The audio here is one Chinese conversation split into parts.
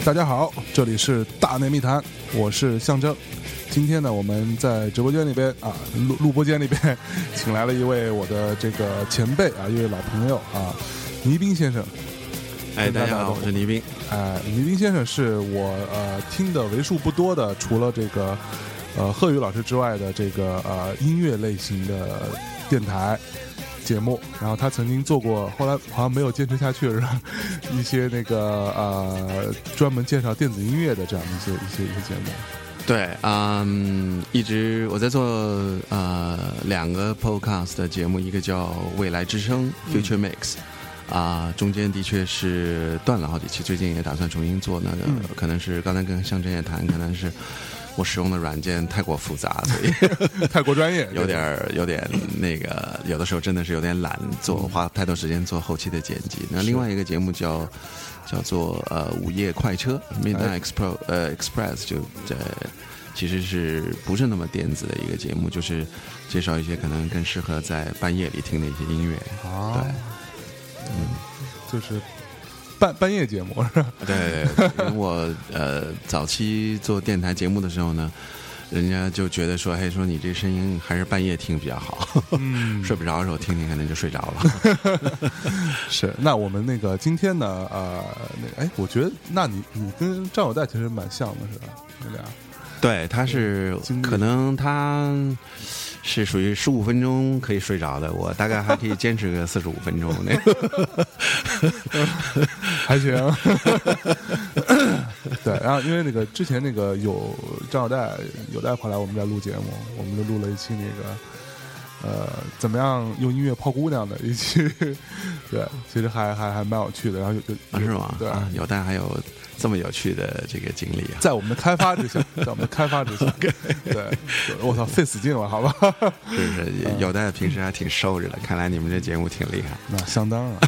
嗨，大家好，这里是大内密谈，我是象征。今天呢，我们在直播间里边啊，录录播间里边，请来了一位我的这个前辈啊，一位老朋友啊，倪斌先生。哎，大家好，我是倪斌。哎，倪斌先生是我呃听的为数不多的，除了这个呃贺宇老师之外的这个呃音乐类型的电台。节目，然后他曾经做过，后来好像没有坚持下去，是吧？一些那个呃，专门介绍电子音乐的这样的一些一些一些节目。对，嗯，一直我在做呃两个 podcast 的节目，一个叫《未来之声》（Future Mix），啊，中间的确是断了好几期，最近也打算重新做那个，可能是刚才跟向真也谈，可能是。我使用的软件太过复杂，所以 太过专业，有点有点那个，有的时候真的是有点懒，做花太多时间做后期的剪辑。那另外一个节目叫叫做呃午夜快车 Midnight Express，呃 Express 就在其实是不是那么电子的一个节目，就是介绍一些可能更适合在半夜里听的一些音乐。啊，对，嗯，就是。半半夜节目是吧？对，我呃早期做电台节目的时候呢，人家就觉得说，嘿，说你这声音还是半夜听比较好，睡不着的时候听听，可能就睡着了。是，那我们那个今天呢，呃，那哎，我觉得那你你跟张友代其实蛮像的，是吧？你俩？对，他是可能他。是属于十五分钟可以睡着的，我大概还可以坚持个 四十五分钟那个，还行。对，然后因为那个之前那个有张小戴有戴跑来我们这录节目，我们就录了一期那个呃怎么样用音乐泡姑娘的一期，对，其实还还还蛮有趣的。然后就啊是吗？对，有戴还有。这么有趣的这个经历啊，在我们的开发之下，在我们的开发之下，对，我操，费死劲了，好吧？是是，有的平时还挺收着的，看来你们这节目挺厉害，那相当啊。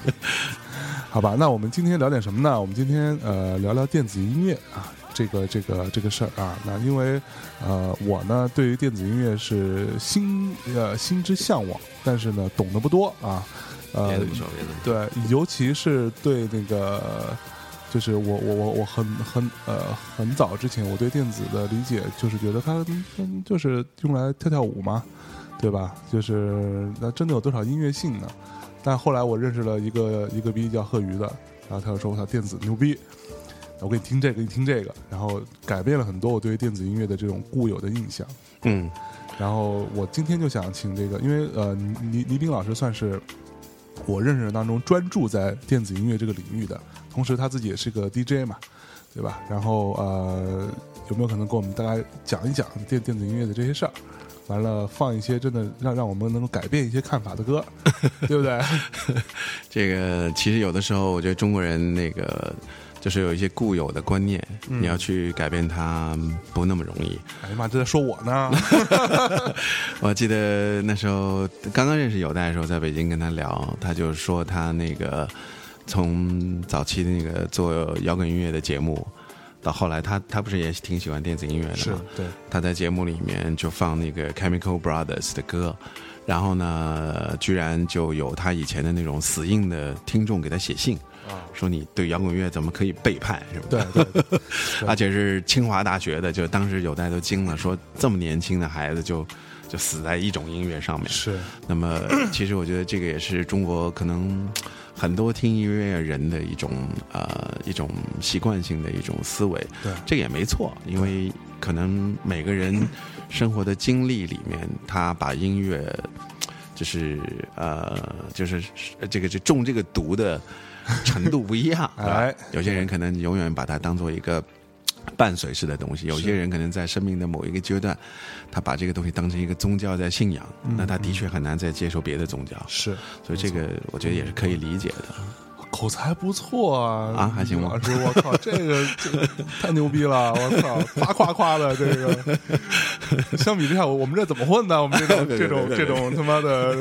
好吧，那我们今天聊点什么呢？我们今天呃聊聊电子音乐啊，这个这个这个事儿啊。那因为呃我呢对于电子音乐是心呃心之向往，但是呢懂得不多啊。呃，对，尤其是对那个。就是我我我我很很呃很早之前我对电子的理解就是觉得它就是用来跳跳舞嘛，对吧？就是那真的有多少音乐性呢？但后来我认识了一个一个逼叫贺鱼的，然后他就说我操电子牛逼，我给你听这个，你听这个，然后改变了很多我对电子音乐的这种固有的印象。嗯，然后我今天就想请这个，因为呃倪倪斌老师算是我认识当中专注在电子音乐这个领域的。同时他自己也是个 DJ 嘛，对吧？然后呃，有没有可能跟我们大家讲一讲电电子音乐的这些事儿？完了，放一些真的让让我们能够改变一些看法的歌，对不对？这个其实有的时候，我觉得中国人那个就是有一些固有的观念，你要去改变它不那么容易。哎呀妈，这在说我呢！我记得那时候刚刚认识有代的时候，在北京跟他聊，他就说他那个。从早期的那个做摇滚音乐的节目，到后来他他不是也挺喜欢电子音乐的吗？对，他在节目里面就放那个 Chemical Brothers 的歌，然后呢，居然就有他以前的那种死硬的听众给他写信，说你对摇滚乐怎么可以背叛？是吧？对对，而且是清华大学的，就当时有代都惊了，说这么年轻的孩子就就死在一种音乐上面。是，那么其实我觉得这个也是中国可能。很多听音乐人的一种呃一种习惯性的一种思维，对，这也没错，因为可能每个人生活的经历里面，他把音乐就是呃就是这个这中这个毒的程度不一样，哎，有些人可能永远把它当做一个。伴随式的东西，有些人可能在生命的某一个阶段，他把这个东西当成一个宗教在信仰，那他的确很难再接受别的宗教。是，所以这个我觉得也是可以理解的。口才不错啊！啊，还行吗？老师，我靠，这个 这太牛逼了！我操，夸夸夸的这个。相比之下，我我们这怎么混呢？我们这种 这种这种他妈的，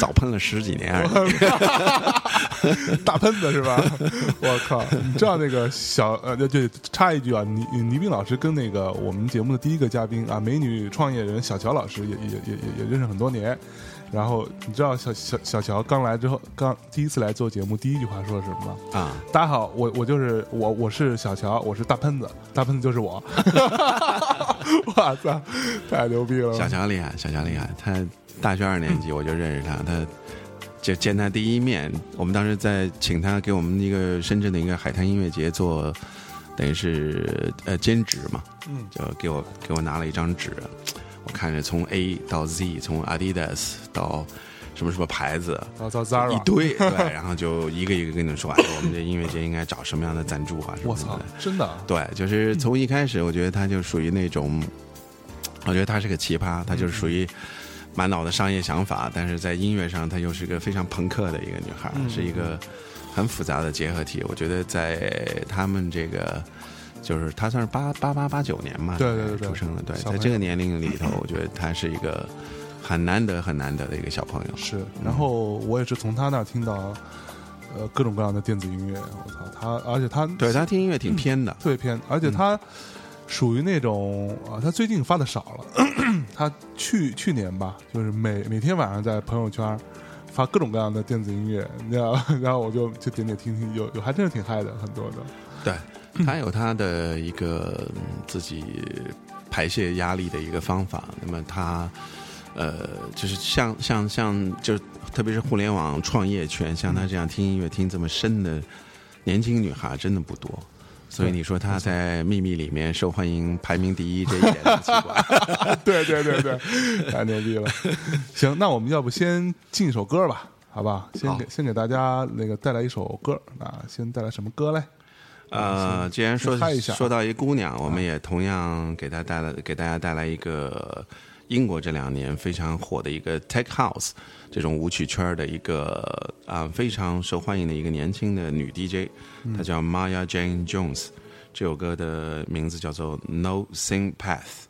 早喷了十几年，大喷子是吧？我靠！你知道那个小呃，对，插一句啊，倪倪斌老师跟那个我们节目的第一个嘉宾啊，美女创业人小乔老师也也也也也认识很多年。然后你知道小小小乔刚来之后，刚第一次来做节目，第一句话说是什么吗？啊，大家好，我我就是我，我是小乔，我是大喷子，大喷子就是我。哇塞，太牛逼了！小乔厉害，小乔厉害，他大学二年级我就认识他，他就见他第一面，我们当时在请他给我们一个深圳的一个海滩音乐节做，等于是呃兼职嘛，嗯就给我给我拿了一张纸，我看着从 A 到 Z，从 Adidas 到什么什么牌子，一堆，对，然后就一个一个跟你说，哎，我们这音乐节应该找什么样的赞助啊什么我操真的啊，对，就是从一开始，我觉得她就属于那种，我觉得她是个奇葩，她就是属于满脑的商业想法，但是在音乐上，她又是个非常朋克的一个女孩，嗯是一个很复杂的结合体。我觉得在他们这个。就是他算是八八八八九年嘛，对对对对出生了，对，在这个年龄里头，我觉得他是一个很难得很难得的一个小朋友。是。然后我也是从他那儿听到，呃，各种各样的电子音乐。我操，他而且他对他听音乐挺偏的，特别偏，而且他属于那种啊，他最近发的少了。他去去年吧，就是每每天晚上在朋友圈发各种各样的电子音乐，你知道，然后我就就点点听听，有有还真是挺嗨的，很多的。对，他有他的一个嗯自己排泄压力的一个方法。那么他呃，就是像像像，就特别是互联网创业圈，像他这样听音乐听这么深的年轻女孩真的不多。所以你说她在秘密里面受欢迎排名第一，这一点不奇怪。对对对对，太牛逼了。行，那我们要不先进一首歌吧，好吧？先给先给大家那个带来一首歌，那先带来什么歌嘞？呃，既然说说到一姑娘，我们也同样给她带来给大家带来一个英国这两年非常火的一个 tech house 这种舞曲圈的一个啊、非常受欢迎的一个年轻的女 DJ，她叫 Maya Jane Jones。这首歌的名字叫做 No Sing Path。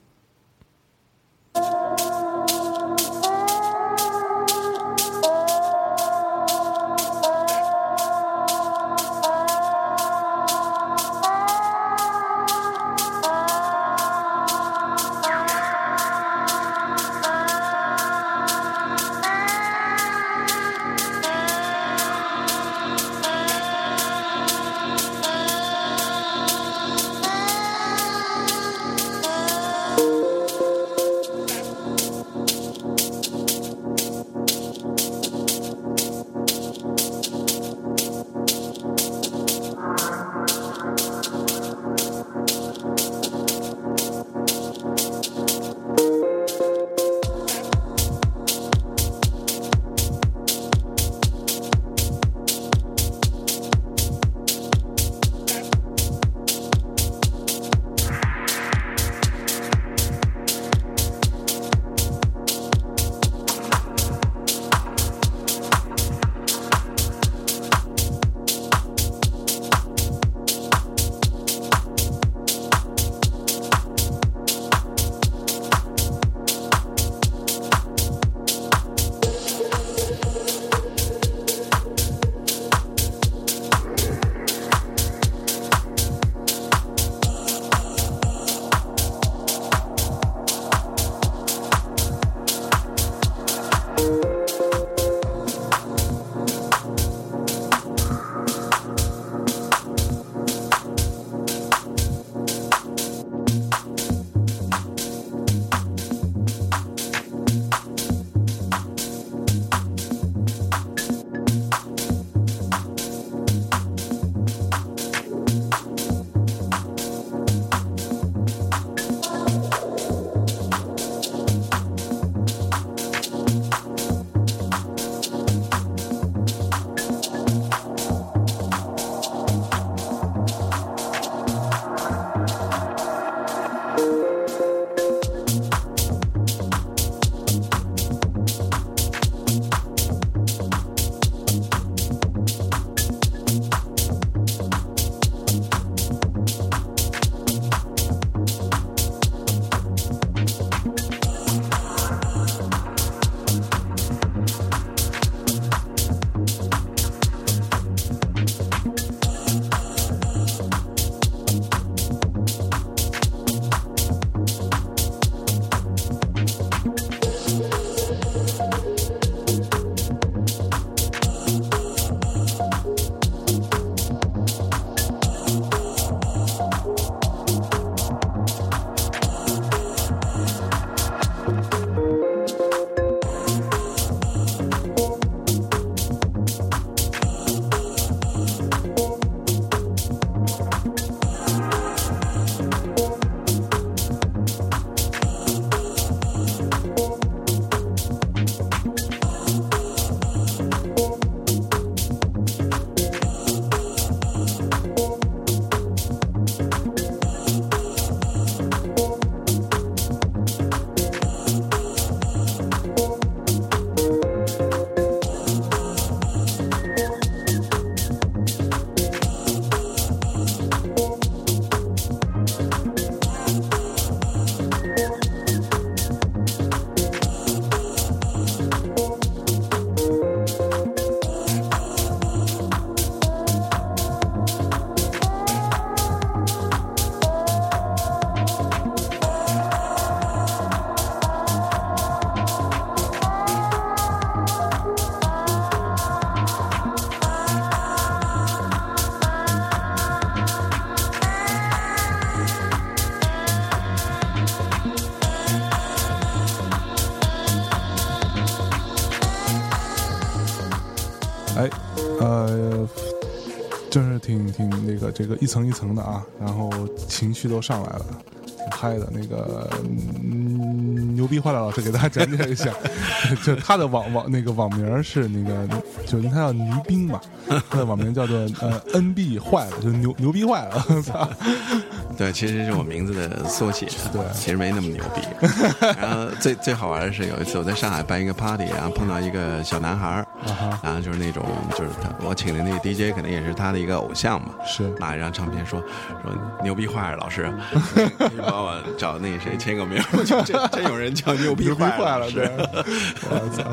这个一层一层的啊，然后情绪都上来了，挺嗨的。那个、嗯、牛逼坏了，老师给大家讲解一下，就他的网网那个网名是那个，就是他叫倪冰嘛，他的网名叫做呃 NB 坏了，就牛牛逼坏了，我操！对，其实是我名字的缩写。对其实没那么牛逼。然后最最好玩的是有一次我在上海办一个 party，然后碰到一个小男孩儿啊然后就是那种就是他我请的那个 DJ 可能也是他的一个偶像嘛，是拿一张唱片说说牛逼坏了，老师，你帮我找那个谁签个名。我 就真真有人叫牛逼坏坏了，老师对，我操！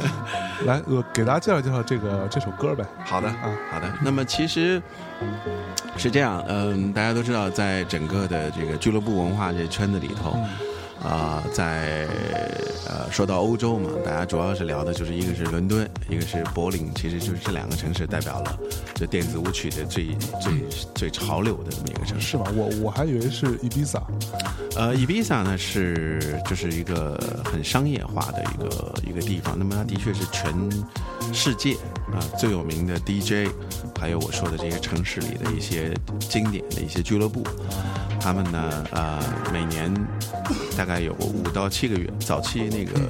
来，我给大家介绍介绍这个这首歌呗。好的啊，好的。那么其实是这样，嗯，大家都知道，在整个的这个俱乐部文化这圈子里头，啊、在呃说到欧洲嘛，大家主要是聊的就是一个是伦敦，一个是柏林，其实就是这两个城市代表了这电子舞曲的最最最潮流的这么一个城市。是吗？我我还以为是伊比萨。呃，伊比萨呢是就是一个很商业化的一个一个地方，那么它的确是全世界啊、最有名的 DJ，还有我说的这些城市里的一些经典的一些俱乐部，他们呢呃每年大概有五到七个月，早期那个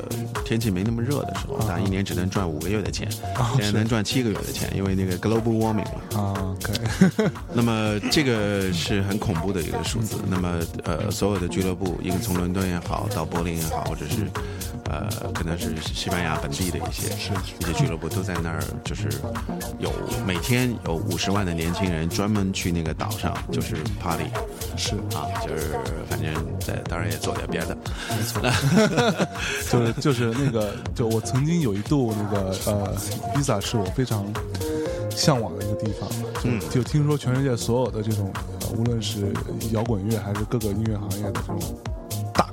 天气没那么热的时候，大家一年只能赚五个月的钱，现在能赚七个月的钱，因为那个 global warming 嘛。啊，OK，那么这个是很恐怖的一个数字。那么呃，所有的俱乐部，一个从伦敦也好，到柏林也好，或者是呃，可能是西班牙本地的一些是。一些俱乐部，都在那儿，就是有每天有五十万的年轻人专门去那个岛上，就是。party 是，啊，就是反正在当然也做点别的，没错，就是就是那个，就我曾经有一度那个呃，伊比萨是我非常向往的一个地方，就、嗯。就听说全世界所有的这种，呃、无论是摇滚乐还是各个音乐行业的这种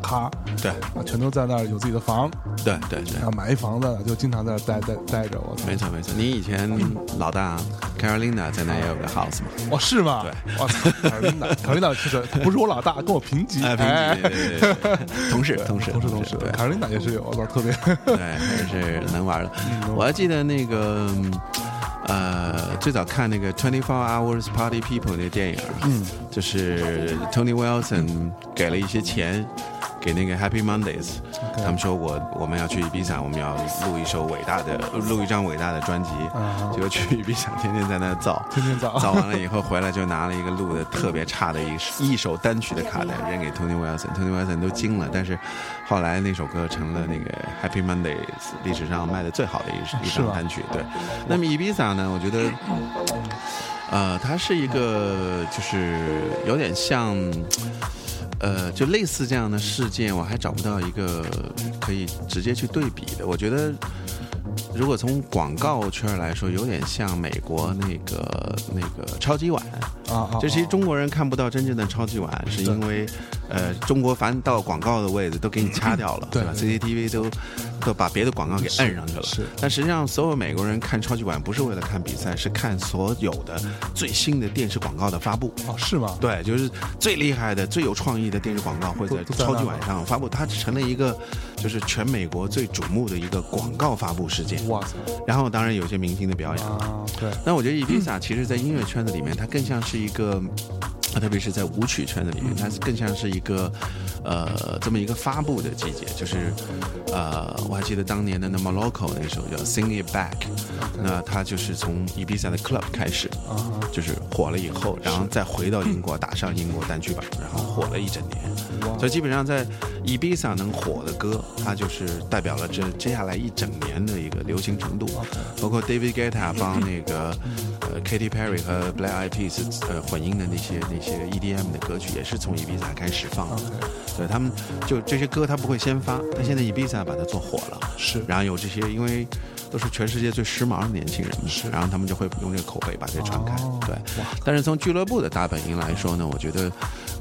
大咖对啊，全都在那儿有自己的房，对对对要。买一房子就经常在那儿待待待着，我操！没错没错，你以前老大 Carolina 在那也有个 house 嘛？哦，是吗？对，我操，，Carolina，Carolina 是不是我老大，跟我平级，哎，平级，对对对对，同事同事，Carolina 也是有，我操，特别，对，还是能玩的。我还记得那个，呃，最早看那个《Twenty Four Hours Party People》那个电影，嗯，就是 Tony Wilson 给了一些钱给那个 Happy Mondays，他们说我我们要去伊比萨，我们要录一首伟大的，录一张伟大的专辑，啊结果去伊比萨天天在那造，天天造。造完了以后回来就拿了一个录的特别差的一一首单曲的卡带扔给 Tony Wilson，Tony Wilson 都惊了，但是后来那首歌成了那个 Happy Mondays 历史上卖的最好的一一是吧？张单曲。对，那么伊比萨呢，我觉得，呃，它是一个就是有点像。呃，就类似这样的事件，我还找不到一个可以直接去对比的。我觉得，如果从广告圈来说，有点像美国那个那个超级碗。就其实中国人看不到真正的超级碗，是因为，呃，中国凡到广告的位置都给你掐掉了，对吧？CCTV 都都把别的广告给摁上去了。是但实际上，所有美国人看超级碗不是为了看比赛，是看所有的最新的电视广告的发布。哦，是吗？对，就是最厉害的、最有创意的电视广告会在超级碗上发布，它成了一个就是全美国最瞩目的一个广告发布事件。哇塞！然后当然有些明星的表演。啊，对，那我觉得伊比萨其实，在音乐圈子里面，它更像是一个，特别是在舞曲圈子里面，它是更像是一个，呃，这么一个发布的季节。就是，呃，我还记得当年的那么 Local 那首叫《Sing It Back》，那它就是从伊比萨的 club 开始，啊，就是火了以后，然后再回到英国，打上英国单曲榜，然后火了一整年。所以基本上在伊比萨能火的歌，它就是代表了这接下来一整年的一个流行程度。包括 David Guetta 帮那个呃 Katy Perry 和 Black Eyed Peas 呃混音的那些那些 EDM 的歌曲，也是从 Ibiza 开始放的。对他们就这些歌，他不会先发，但现在 Ibiza 把它做火了。是然后有这些，因为都是全世界最时髦的年轻人，是。然后他们就会用这个口碑把这传开。哦。对。哇，但是从俱乐部的大本营来说呢，我觉得，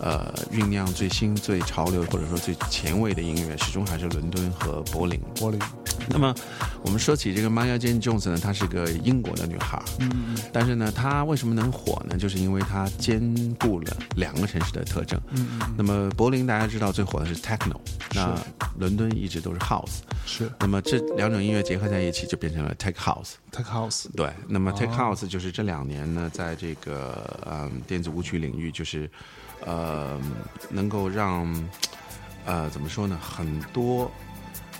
呃，酝酿最新、最潮流或者说最前卫的音乐，始终还是伦敦和柏林。柏林，那么我们说起这个 Maya Jane Jones 呢，她是个英国的女孩，嗯嗯但是呢，她为什么能火呢？就是因为她兼顾了两个城市的特征。嗯嗯，那么柏林大家知道最火的是 techno，那伦敦一直都是 house。是。那么这两种音乐结合在一起，就变成了 tech house。Tech House，对，那么 tech 哦 house 就是这两年呢，在这个嗯电子舞曲领域，就是呃能够让呃怎么说呢，很多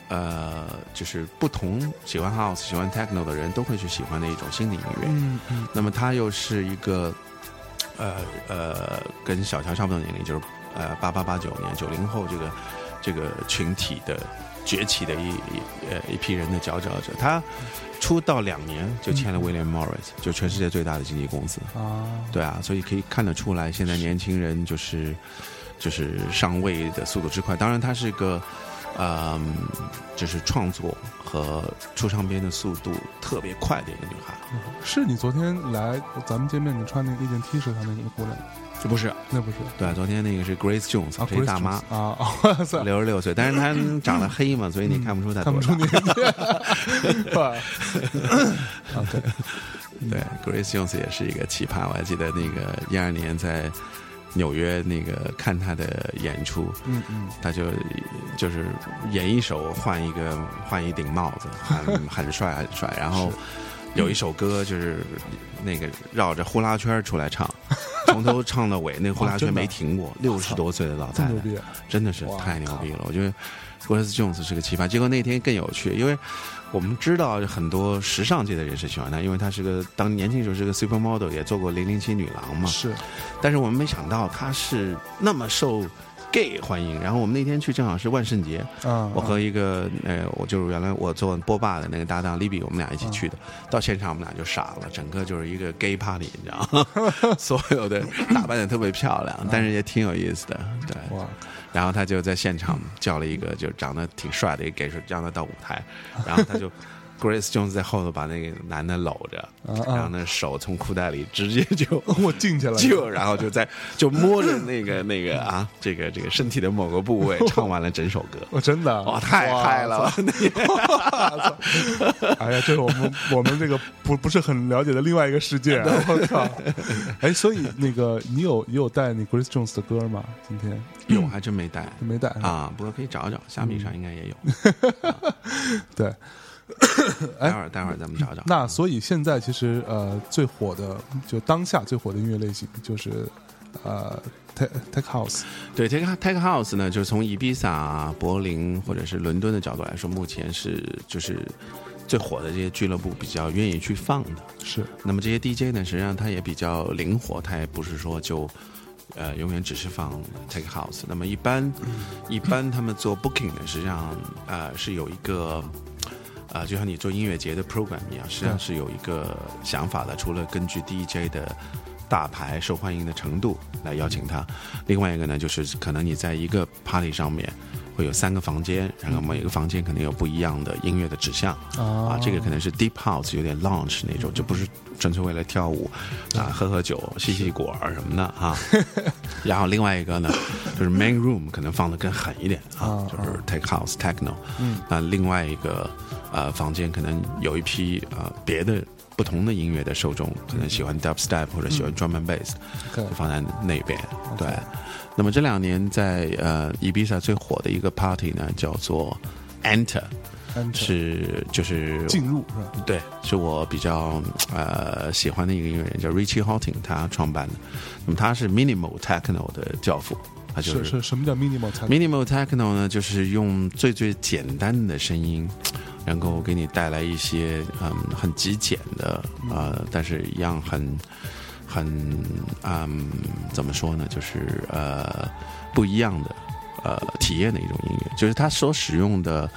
呃就是不同喜欢 house、喜欢 techno 的人都会去喜欢的一种新的音乐。嗯嗯那么它又是一个呃呃跟小乔差不多年龄，就是呃八八八九年九零后这个这个群体的崛起的一一呃一批人的佼佼者。他出道两年就签了 William Morris，就全世界最大的经纪公司。啊，对啊，所以可以看得出来，现在年轻人就是就是上位的速度之快。当然，他是个。嗯，就是创作和出唱片的速度特别快的一个女孩，是你昨天来咱们见面，你穿那那件 T 恤她那个姑娘，这不是。那不是。对，昨天那个是 Grace Jones，啊这是大妈啊，哇塞，六十六岁，但是她长得黑嘛，所以你看不出她多大。看不出 对，Grace Jones 也是一个奇葩，我还记得那个一二年在纽约那个看他的演出，嗯嗯，他就就是演一首换一个换一顶帽子，很 很帅很帅。然后有一首歌就是那个绕着呼啦圈出来唱，从头唱到尾，那个呼啦圈没停过。六十多岁的老太太，真的是太牛逼了。我觉得 Grace Jones 是个奇葩。结果那天更有趣，因为我们知道很多时尚界的人士喜欢她，因为她是个当年轻时候是个 supermodel，也做过零零七女郎嘛。是但是我们没想到她是那么受 gay 欢迎。然后我们那天去正好是万圣节，啊，我和一个呃，我就是原来我做波霸的那个搭档 Libby，我们俩一起去的。到现场我们俩就傻了，整个就是一个 gay party，你知道吗？所有的打扮的特别漂亮，但是也挺有意思的，对。哇，然后他就在现场叫了一个就长得挺帅的一个 gay，让他到舞台，然后他就 Grace Jones 在后头把那个男的搂着，啊然后那，手从裤袋里直接就 我进去了，就然后就在就摸着那个那个啊这个这个身体的某个部位唱完了整首歌。我 真的，哇，太嗨了！哎呀，这是我们我们这个不不是很了解的另外一个世界啊！我靠！哎，所以那个你有你有带你 Grace Jones 的歌吗？今天有还真没带没带？啊，不过可以找找，虾米上应该也有。对，待会儿待会儿咱们找找。那所以现在其实呃最火的就当下最火的音乐类型就是呃 Tech Tech House 对 Tech Tech House 呢，就是从伊比萨、柏林或者是伦敦的角度来说，目前是就是最火的这些俱乐部比较愿意去放的。是那么这些 DJ 呢，实际上它也比较灵活，它也不是说就呃永远只是放 take house。那么一般一般他们做 Booking 呢，实际上呃是有一个。呃，就像你做音乐节的 program 一样，实际上是有一个想法的。除了根据 DJ 的大牌受欢迎的程度来邀请他，另外一个呢，就是可能你在一个 party 上面会有三个房间，然后每个房间可能有不一样的音乐的指向。啊，这个可能是 deep house，有点 lounge 那种，就不是纯粹为了跳舞啊，喝喝酒、吸吸果儿什么的 啊。然后另外一个呢，就是 main room 可能放的更狠一点啊，就是 tech house techno。嗯，那另外一个呃房间可能有一批呃别的不同的音乐的受众，可能喜欢 dubstep 或者喜欢 drum and bass，OK 就放在那边。对，那么这两年在呃伊比萨最火的一个 party 呢，叫做 Enter。Enter 是就是进入是吧？对，是我比较呃喜欢的一个音乐人，叫 Richie Hawtin，他创办的。那么他是 minimal techno 的教父，他就是是什么叫 minimal techno？minimal techno 呢，就是用最最简单的声音，能够给你带来一些嗯很极简的呃，但是一样很很嗯怎么说呢，就是呃不一样的呃体验的一种音乐，就是它所使用的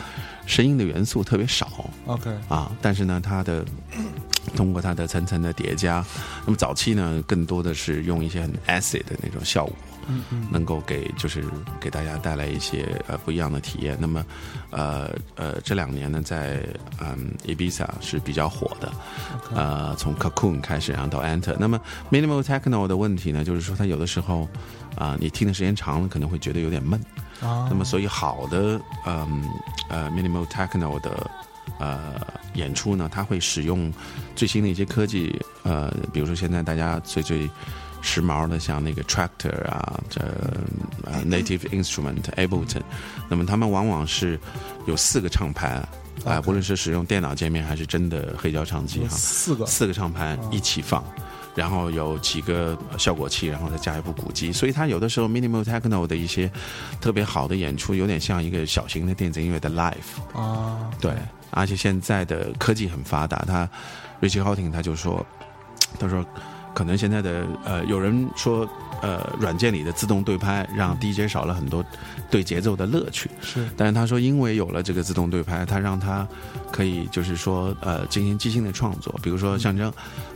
声音的元素特别少。OK 啊，但是呢，它的 通过它的层层的叠加，那么早期呢，更多的是用一些很 acid 的那种效果，嗯嗯能够给就是给大家带来一些呃不一样的体验。那么，呃呃，这两年呢，在嗯 Ibiza 是比较火的，呃，从 Cocoon 开始，然后到 Enter。那么 Minimal Techno 的问题呢，就是说它有的时候啊、你听的时间长了，可能会觉得有点闷。啊，那么，所以好的嗯呃 Minimal Techno 的呃演出呢，它会使用最新的一些科技，呃，比如说现在大家最最时髦的，像那个 Tractor 啊，这呃 Native Instrument Ableton，那么他们往往是有四个唱盘。啊无论是使用电脑界面还是真的黑胶唱机哈，四个。四个唱盘一起放，然后有几个效果器，然后再加一部鼓机，所以它有的时候 minimal techno 的一些特别好的演出，有点像一个小型的电子音乐的 live。啊，对，而且现在的科技很发达，他 Richie Houghton 他就说，他说可能现在的呃，有人说呃，软件里的自动对拍让 DJ 少了很多对节奏的乐趣。是但是他说，因为有了这个自动对拍，他让他可以就是说呃进行即兴的创作。比如说象征，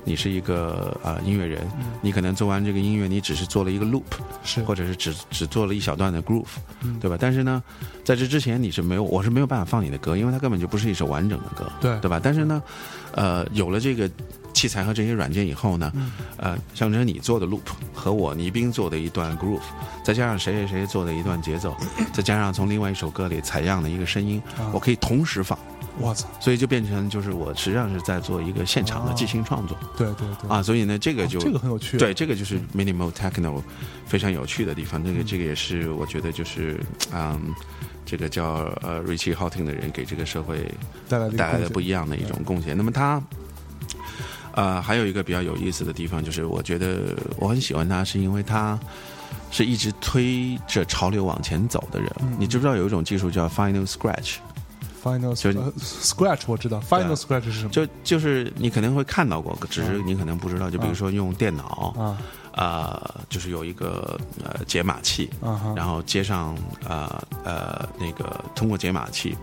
你是一个呃音乐人，你可能做完这个音乐，你只是做了一个 loop，是或者是只只做了一小段的 groove，嗯对吧？但是呢，在这之前你是没有，我是没有办法放你的歌，因为它根本就不是一首完整的歌，对对吧？但是呢，呃，有了这个器材和这些软件以后呢，嗯。呃，象征你做的 loop 和我倪斌做的一段 groove，再加上谁谁谁做的一段节奏，再加上从另外一首歌里采样的一个声音，啊。我可以同时放，我操，所以就变成就是我实际上是在做一个现场的即兴创作、对对对。啊，所以呢，这个就、哦这个很有趣，对，这个就是 minimal techno 非常有趣的地方。这个这个也是我觉得就是嗯，这个叫呃 Richie Houghton 的人给这个社会带来带来的不一样的一种贡献。那么他。呃，还有一个比较有意思的地方，就是我觉得我很喜欢他，是因为他是一直推着潮流往前走的人。嗯你知不知道有一种技术叫 Final Scratch？Final 就是呃 Scratch 我知道，Final Scratch 是什么？就就是你可能会看到过，只是你可能不知道。就比如说用电脑，啊呃，就是有一个呃解码器，啊，然后接上呃呃那个通过解码器，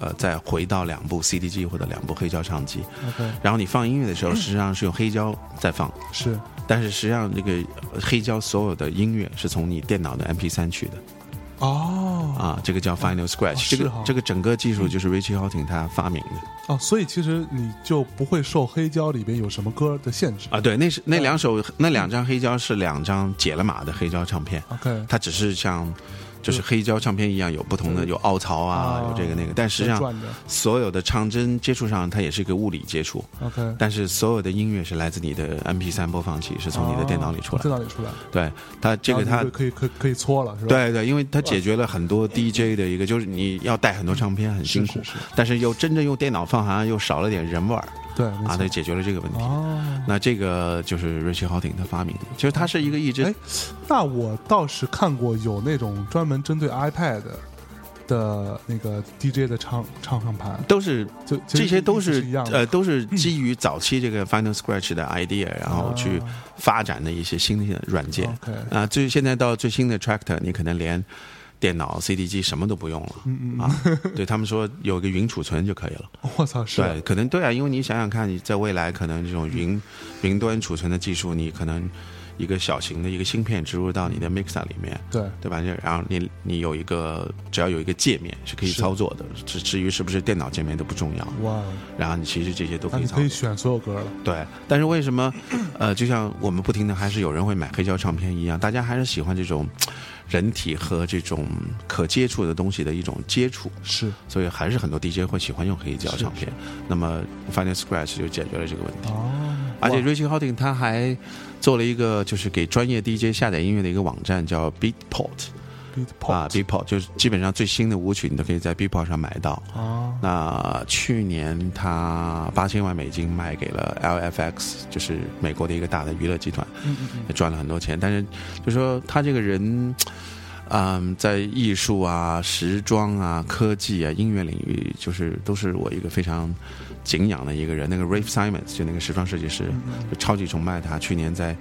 呃再回到两部 CD 机或者两部黑胶唱机，OK。然后你放音乐的时候，实际上是用黑胶在放，是但是实际上这个呃黑胶所有的音乐是从你电脑的 MP 3取的哦。啊，这个叫 Final Scratch，、这个这个整个技术就是 Richie Houghton 他发明的哦，所以其实你就不会受黑胶里边有什么歌的限制啊，对，那是那两首那两张黑胶是两张解了码的黑胶唱片，OK，它只是像就是黑胶唱片一样有不同的有凹槽啊，啊有这个那个，但实际上所有的唱针接触上它也是一个物理接触，OK，但是所有的音乐是来自你的 MP 3播放器，是从你的电脑里出来。哦。电脑里出来，对它这个它可以可以可以搓了，是吧？对对，因为它解决了很多 DJ 的一个，就是你要带很多唱片很辛苦。但是又真正用电脑放好像又少了点人味儿对，啊，它错。就解决了这个问题。哦，那这个就是 Richie Houghton 他发明的，其实它是一个一直哎，那我倒是看过有那种专门针对 iPad 的那个 DJ 的唱唱唱盘，都是就这些都是是一样的，呃都是基于早期这个 Final Scratch 的 idea，然后去啊发展的一些新的软件。啊。最现在到最新的 Tractor，你可能连电脑、CD 机什么都不用了嗯嗯，啊。对他们说有个云储存就可以了。我操，是对，可能对啊，因为你想想看，你在未来可能这种云云端储存的技术，你可能一个小型的一个芯片植入到你的 mixer 里面，对对吧？就然后你你有一个只要有一个界面是可以操作的，至至于是不是电脑界面都不重要。哇，然后你其实这些都可以操作。你可以选所有歌了，对，但是为什么呃，就像我们不停的还是有人会买黑胶唱片一样，大家还是喜欢这种人体和这种可接触的东西的一种接触。是所以还是很多 DJ 会喜欢用黑胶唱片。那么 Final Scratch 就解决了这个问题。哦，而且哇。Richie Houghton 他还做了一个就是给专业 DJ 下载音乐的一个网站，叫 Beatport Beatport 啊，Beatport 就是基本上最新的舞曲你都可以在 Beatport 上买到。啊，那去年他八千万美金卖给了 LFX，就是美国的一个大的娱乐集团，嗯嗯嗯，也赚了很多钱。但是就说他这个人，嗯，在艺术啊、时装啊、科技啊、音乐领域，就是都是我一个非常敬仰的一个人。那个 Ralph Simons 就那个时装设计师，就超级崇拜他。去年在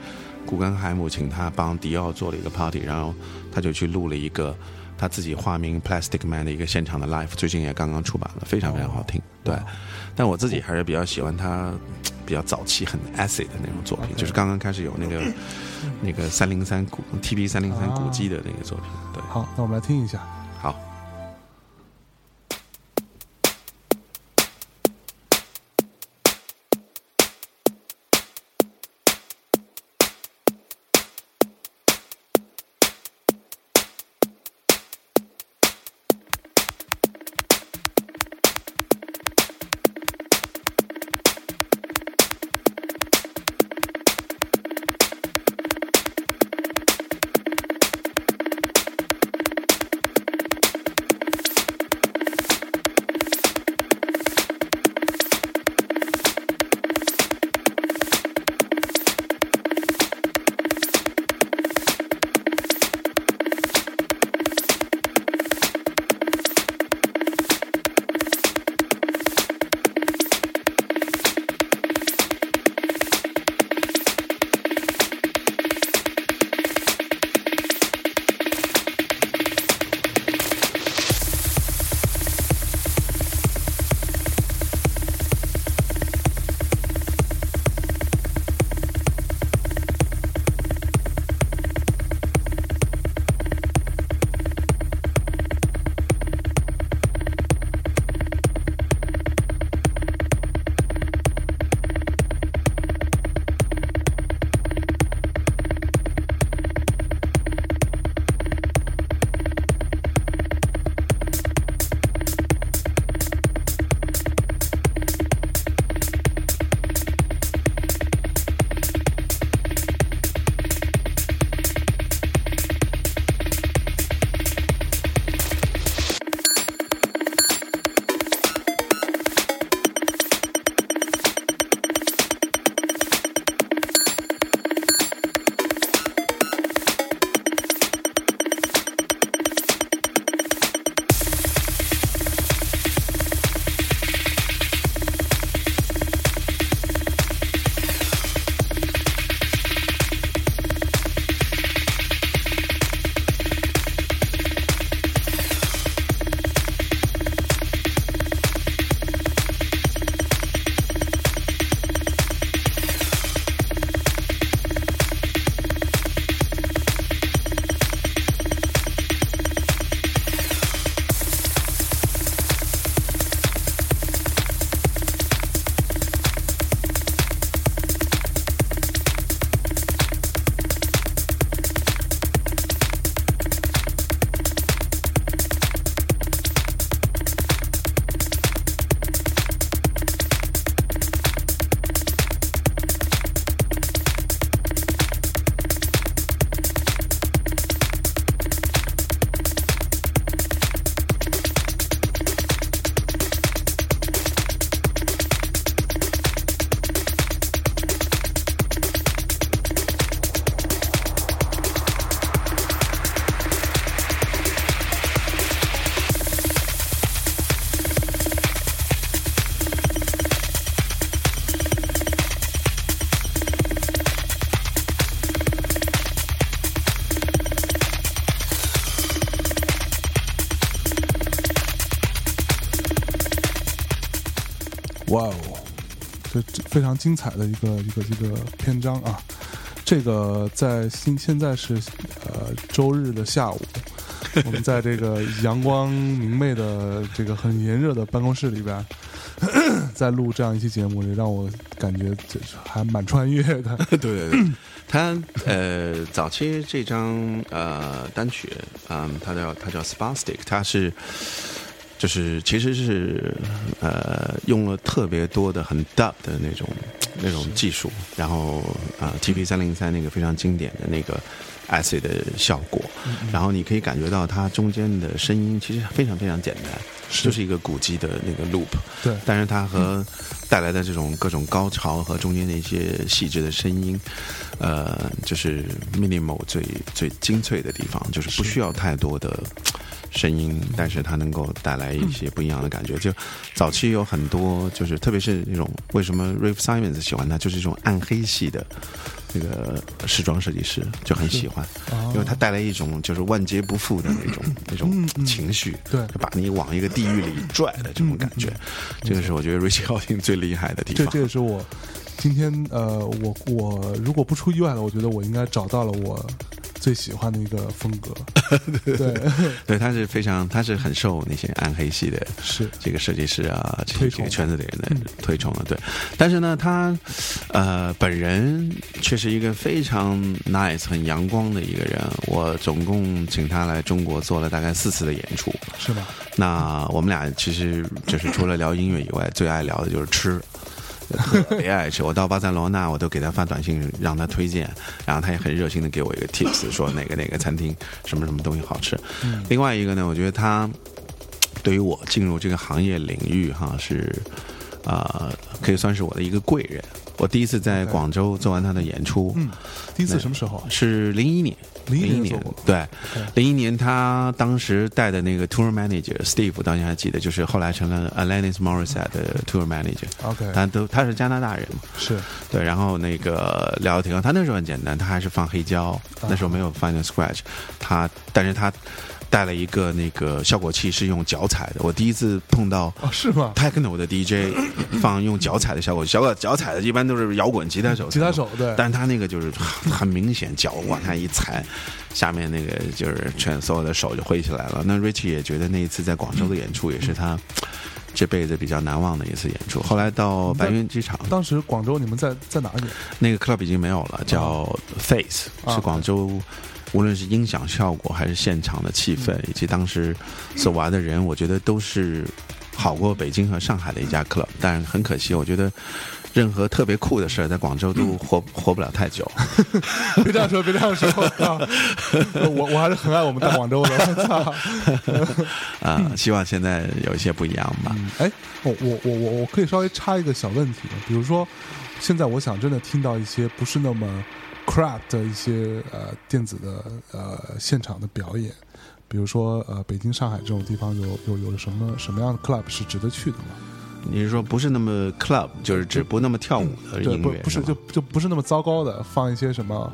古根海姆请他帮迪奥做了一个 party，然后他就去录了一个。他自己化名 Plastic Man 的一个现场的 live，最近也刚刚出版了，非常非常好听。对，但我自己还是比较喜欢他比较早期很 acid 的那种作品就是刚刚开始有那个那个三零三古 TB 三零三古迹的那个作品。对，好，那我们来听一下。好。这非常精彩的一个一个一个篇章啊。这个在现现在是呃周日的下午，我们在这个阳光明媚的这个很炎热的办公室里边，在录这样一期节目，也让我感觉这还蛮穿越的。对对对，他呃早期这张呃单曲，嗯，它叫它叫 Spastic，它是就是其实是呃用了特别多的很 dub 的那种那种技术，然后啊 TP 三零三那个非常经典的那个 acid 的效果，然后你可以感觉到它中间的声音其实非常非常简单，就是一个鼓机的那个 loop，对。但是它和带来的这种各种高潮和中间的一些细致的声音，呃，就是 minimal 最最精粹的地方，就是不需要太多的声音，但是它能够带来一些不一样的感觉。就早期有很多，就是特别是那种为什么 Rave Simons 喜欢他，就是这种暗黑系的。那个时装设计师就很喜欢，哦因为他带来一种就是万劫不复的那种那种情绪，对就把你往一个地狱里拽的这种感觉，这个是我觉得 Richie Hawtin 最厉害的地这方。这也是我今天呃，我我如果不出意外了，我觉得我应该找到了我最喜欢的一个风格。对，对，他是非常，他是很受那些暗黑系的是这个设计师啊，这这个圈子的人的推崇的，对。但是呢，他呃本人却是一个非常 nice、很阳光的一个人。我总共请他来中国做了大概四次的演出。是吧？那我们俩其实就是除了聊音乐以外，最爱聊的就是吃。特 别爱吃，我到巴塞罗那，我都给他发短信让他推荐，然后他也很热心的给我一个 tips，说哪个哪个餐厅什么什么东西好吃。嗯另外一个呢，我觉得他对于我进入这个行业领域哈是啊、可以算是我的一个贵人。我第一次在广州做完他的演出，嗯，第一次什么时候啊？是零一年，01年。年对。零一年他当时带的那个 tour manager Steve，当年还记得，就是后来成了 Alanis Morissette 的 tour manager。OK，他都他是加拿大人。嘛，是。对，然后那个聊得挺好。他那时候很简单，他还是放黑胶，那时候没有 Final Scratch，他但是他带了一个那个效果器是用脚踩的，我第一次碰到哦，是吗？techno 的 DJ 放用脚踩的效果器，小果脚踩的一般都是摇滚吉他手，吉他手对，但是他那个就是很明显，脚往下一踩，下面那个就是全所有的手就挥起来了。那 Richie 也觉得那一次在广州的演出也是他 这辈子比较难忘的一次演出。后来到白云机场，当时广州你们在在哪里？那个 club 已经没有了，叫 Face，啊是广州。无论是音响效果，还是现场的气氛，以及当时所玩的人，我觉得都是好过北京和上海的一家 club。但是很可惜，我觉得任何特别酷的事儿在广州都活活不了太久。别这样说，别这样说。啊我我还是很爱我们大广州的。我操！啊、希望现在有一些不一样吧。嗯，哎，我我我我我可以稍微插一个小问题，比如说，现在我想真的听到一些不是那么 crap 的一些呃电子的呃现场的表演，比如说呃北京、上海这种地方有有有什么什么样的 club 是值得去的吗？你是说不是那么 club，就是指不那么跳舞的对，音乐，不不是吗就就不是那么糟糕的，放一些什么。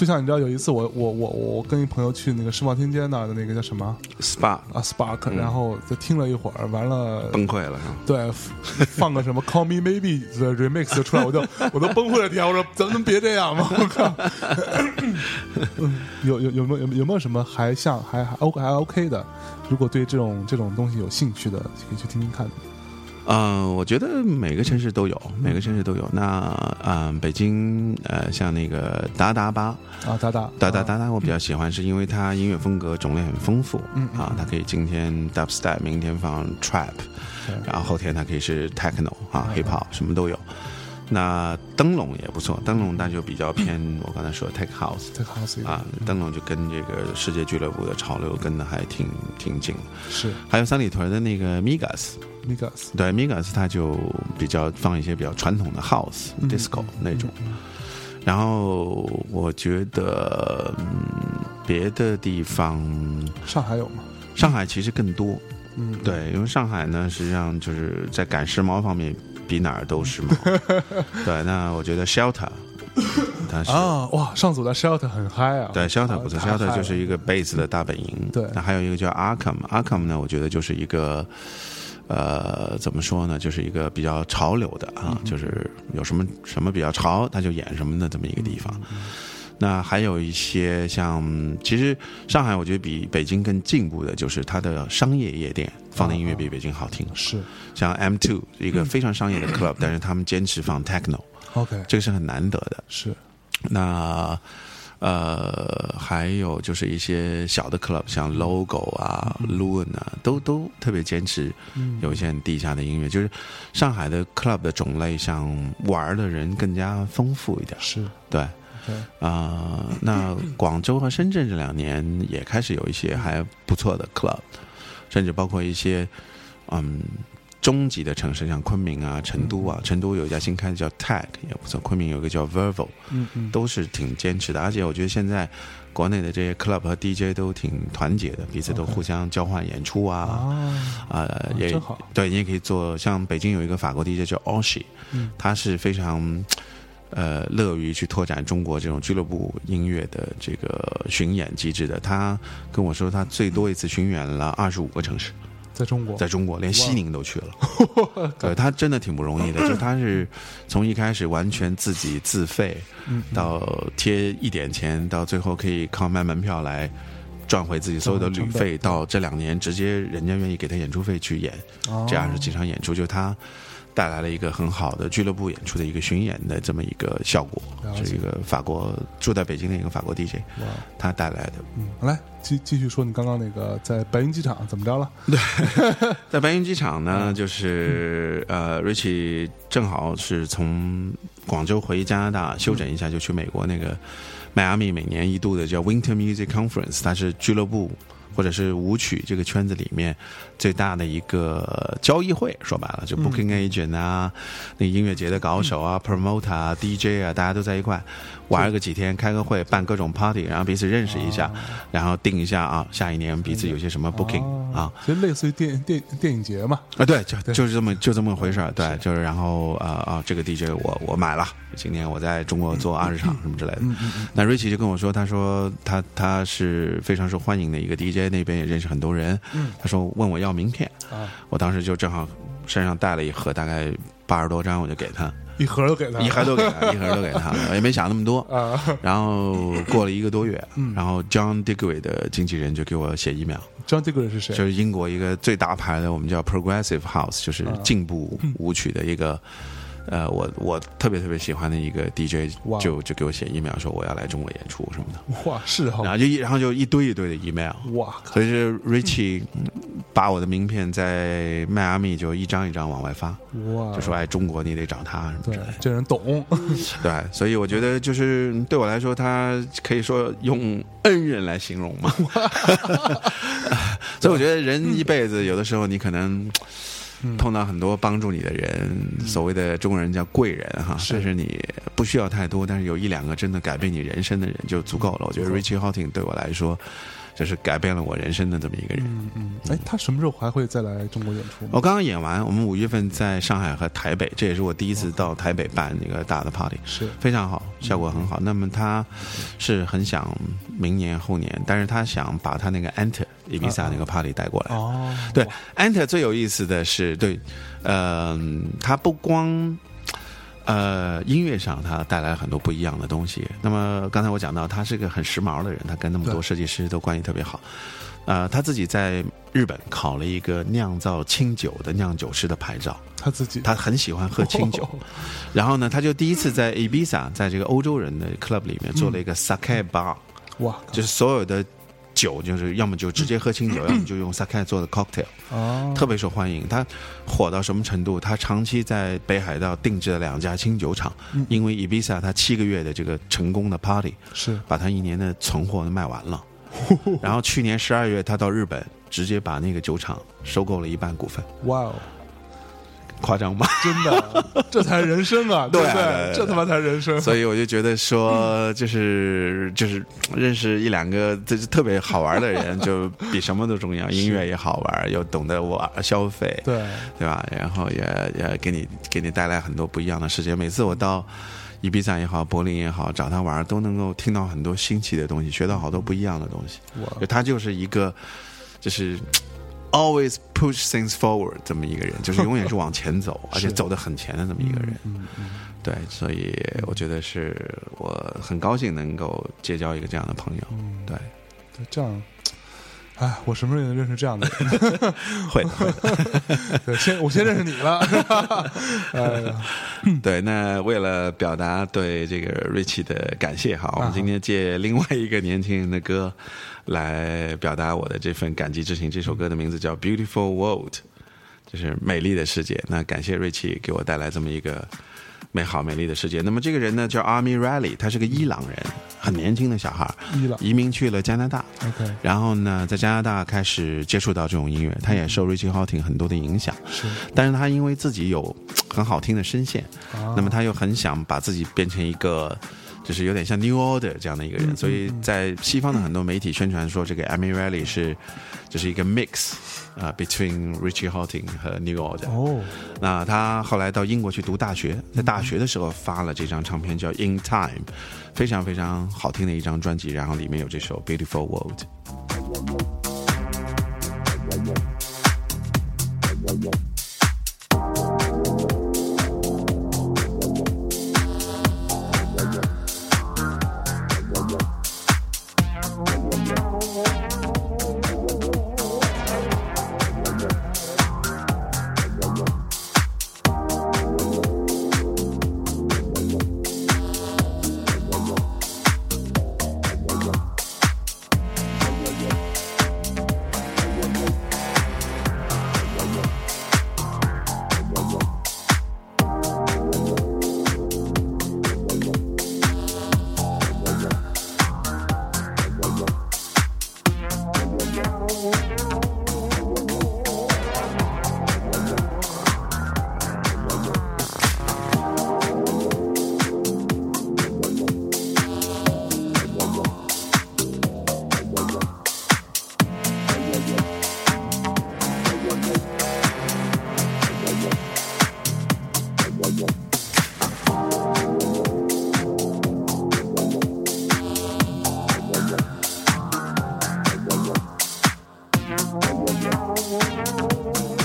就像你知道，有一次我我我我跟一朋友去那个世贸天阶那儿的那个叫什么 SPA 啊 Spark，、嗯然后就听了一会儿，完了崩溃了是吧？对，放个什么 Call Me Maybe 的 remix 就出来，我就我都崩溃了天，我说咱们能别这样吗？我靠！嗯 有有有没有有有没有什么还像还还 OK 还 OK 的？如果对这种这种东西有兴趣的，可以去听听看。嗯、我觉得每个城市都有，每个城市都有。那嗯、北京呃，像那个达达吧，啊，达达达达达达，我比较喜欢，是因为它音乐风格种类很丰富，嗯嗯啊，它可以今天 dubstep，明天放 trap，然后后天它可以是 techno 啊，hip hop 什么都有。那灯笼也不错，灯笼那就比较偏我刚才说的 tech house，tech house 啊，灯笼就跟这个世界俱乐部的潮流跟的还挺挺紧。是。还有三里屯的那个 Migas，Migas 对 Migas 它就比较放一些比较传统的 house、嗯 disco 那种。然后我觉得，嗯，别的地方，上海有吗？上海其实更多。嗯，对，因为上海呢，实际上就是在赶时髦方面比哪儿都时髦。对，那我觉得 Shelter，它是。啊，哇，上组的 Shelter 很嗨啊，对，Shelter 不错，Shelter 就是一个 bass 的大本营。对那还有一个叫 Arkham，Arkham 呢，我觉得就是一个呃，怎么说呢？就是一个比较潮流的啊，就是有什么什么比较潮，他就演什么的这么一个地方。那还有一些像，其实上海我觉得比北京更进步的就是它的商业夜店放的音乐比北京好听。是，像 M Two 一个非常商业的 club，但是他们坚持放 techno，OK，这个是很难得的。是那呃，还有就是一些小的 club，像 Logo 啊、Loon 啊，都都特别坚持有一些很地下的音乐。就是上海的 club 的种类，像玩的人更加丰富一点。是。对。啊、那广州和深圳这两年也开始有一些还不错的 club，甚至包括一些嗯中级的城市，像昆明啊、成都啊。成都有一家新开的叫 Tag 也不错，昆明有一个叫 Vervo，嗯嗯，都是挺坚持的。而且我觉得现在国内的这些 club 和 DJ 都挺团结的，彼此都互相交换演出啊。啊，啊，也好对，你也可以做。像北京有一个法国 DJ 叫 Oshi，嗯他是非常呃乐于去拓展中国这种俱乐部音乐的这个巡演机制的。他跟我说，他最多一次巡演了二十五个城市，在中国，在中国连西宁都去了。对他真的挺不容易的，就他是从一开始完全自己自费，嗯到贴一点钱，到最后可以靠卖门票来。赚回自己所有的旅费，到这两年直接人家愿意给他演出费去演，哦这样是几场演出，就他带来了一个很好的俱乐部演出的一个巡演的这么一个效果是一个法国住在北京的一个法国 DJ，哇，他带来的。嗯，来继继续说你刚刚那个在白云机场怎么着了？对 在白云机场呢，就是呃，Richie 正好是从广州回加拿大休整一下，就去美国那个迈阿密每年一度的叫 Winter Music Conference，它是俱乐部或者是舞曲这个圈子里面最大的一个交易会。说白了，就 Booking Agent 啊，那音乐节的搞手啊、Promoter 啊、DJ 啊，大家都在一块玩个几天，开个会，办各种 party，然后彼此认识一下，然后定一下啊，下一年彼此有些什么 Booking 啊。其实类似于电电电影节嘛，啊，对，就就是这么就这么回事儿，对，就是然后啊啊，这个 DJ 我我买了，今年我在中国做二十场什么之类的。那 Richie 就跟我说，他说他他是非常受欢迎的一个 DJ，那边也认识很多人。嗯，他说问我要名片，啊，我当时就正好身上带了一盒，大概八十多张，我就给他，一盒都给他，一盒都给他，一盒都给他，我也没想那么多。啊，然后过了一个多月，嗯然后 John Digweed 的经纪人就给我写 email。John Digweed 是谁？就是英国一个最大牌的，我们叫 Progressive House，就是进步舞曲的一个。呃，我我特别特别喜欢的一个 DJ 就就给我写 email 说我要来中国演出什么的，哇，是然，后就一然后就一堆一堆的 email，哇靠，所以是 Richie 把我的名片在迈阿密就一张一张往外发，哇，就说哎中国你得找他什么之类的，，这人懂，对，所以我觉得就是对我来说，他可以说用恩人来形容嘛。所以我觉得人一辈子有的时候你可能碰到很多帮助你的人，所谓的中国人叫贵人哈，是。但是你不需要太多，但是有一两个真的改变你人生的人就足够了。我觉得 Richie Houghton 对我来说，就是改变了我人生的这么一个人。嗯嗯，哎，他什么时候还会再来中国演出？我刚刚演完，我们五月份在上海和台北，这也是我第一次到台北办那个大的 party。是非常好，效果很好。那么他是很想明年后年，但是他想把他那个 Enter 伊比萨那个 party 带过来。哦，对，Enter 最有意思的是，对，嗯，他不光。呃，音乐上他带来了很多不一样的东西。那么刚才我讲到，他是个很时髦的人，他跟那么多设计师都关系特别好。呃，他自己在日本考了一个酿造清酒的酿酒师的牌照，他自己，他很喜欢喝清酒。然后呢，他就第一次在 Ibiza，在这个欧洲人的 club 里面做了一个 sake bar，、哇，就是所有的酒，就是要么就直接喝清酒，要么就用 sake 做的 cocktail，哦，特别受欢迎。他火到什么程度？他长期在北海道定制了两家清酒厂，因为 Ibiza 他七个月的这个成功的 party，是把他一年的存货都卖完了。然后去年十二月，他到日本，直接把那个酒厂收购了一半股份，哇哦，夸张吧？真的，这才是人生啊，对不对这他妈才是人生，所以我就觉得说，就是就是认识一两个就是特别好玩的人，就比什么都重要。音乐也好玩，又懂得我消费，对，对吧？然后也也给你给你带来很多不一样的世界。每次我到伊比萨也好，柏林也好，找他玩，都能够听到很多新奇的东西，学到好多不一样的东西。哇就他就是一个，就是 always push things forward 这么一个人，就是永远是 往前走，而且走得很前的这么一个人。嗯嗯，对，所以我觉得是我很高兴能够结交一个这样的朋友。对，对这样。哎，我什么时候能认识这样的人？会会 对，先我先认识你了。对，那为了表达对这个 Richie 的感谢，哈，我们今天借另外一个年轻人的歌来表达我的这份感激之情。这首歌的名字叫《Beautiful World》，就是美丽的世界。那感谢 Richie 给我带来这么一个美好美丽的世界。那么这个人呢，叫 Army Riley，他是个伊朗人，很年轻的小孩，伊朗。移民去了加拿大。OK，然后呢，在加拿大开始接触到这种音乐，他也受 Richie Hawtin 很多的影响。是。但是他因为自己有很好听的声线，啊。那么他又很想把自己变成一个，就是有点像 New Order 这样的一个人，所以在西方的很多媒体宣传说这个 Amy Riley 是就是一个 mix 啊、between Richie Hawtin 和 New Order。哦，那他后来到英国去读大学，在大学的时候发了这张唱片叫《In Time》，非常非常好听的一张专辑，然后里面有这首《Beautiful World》。I will, I will, I will, I will.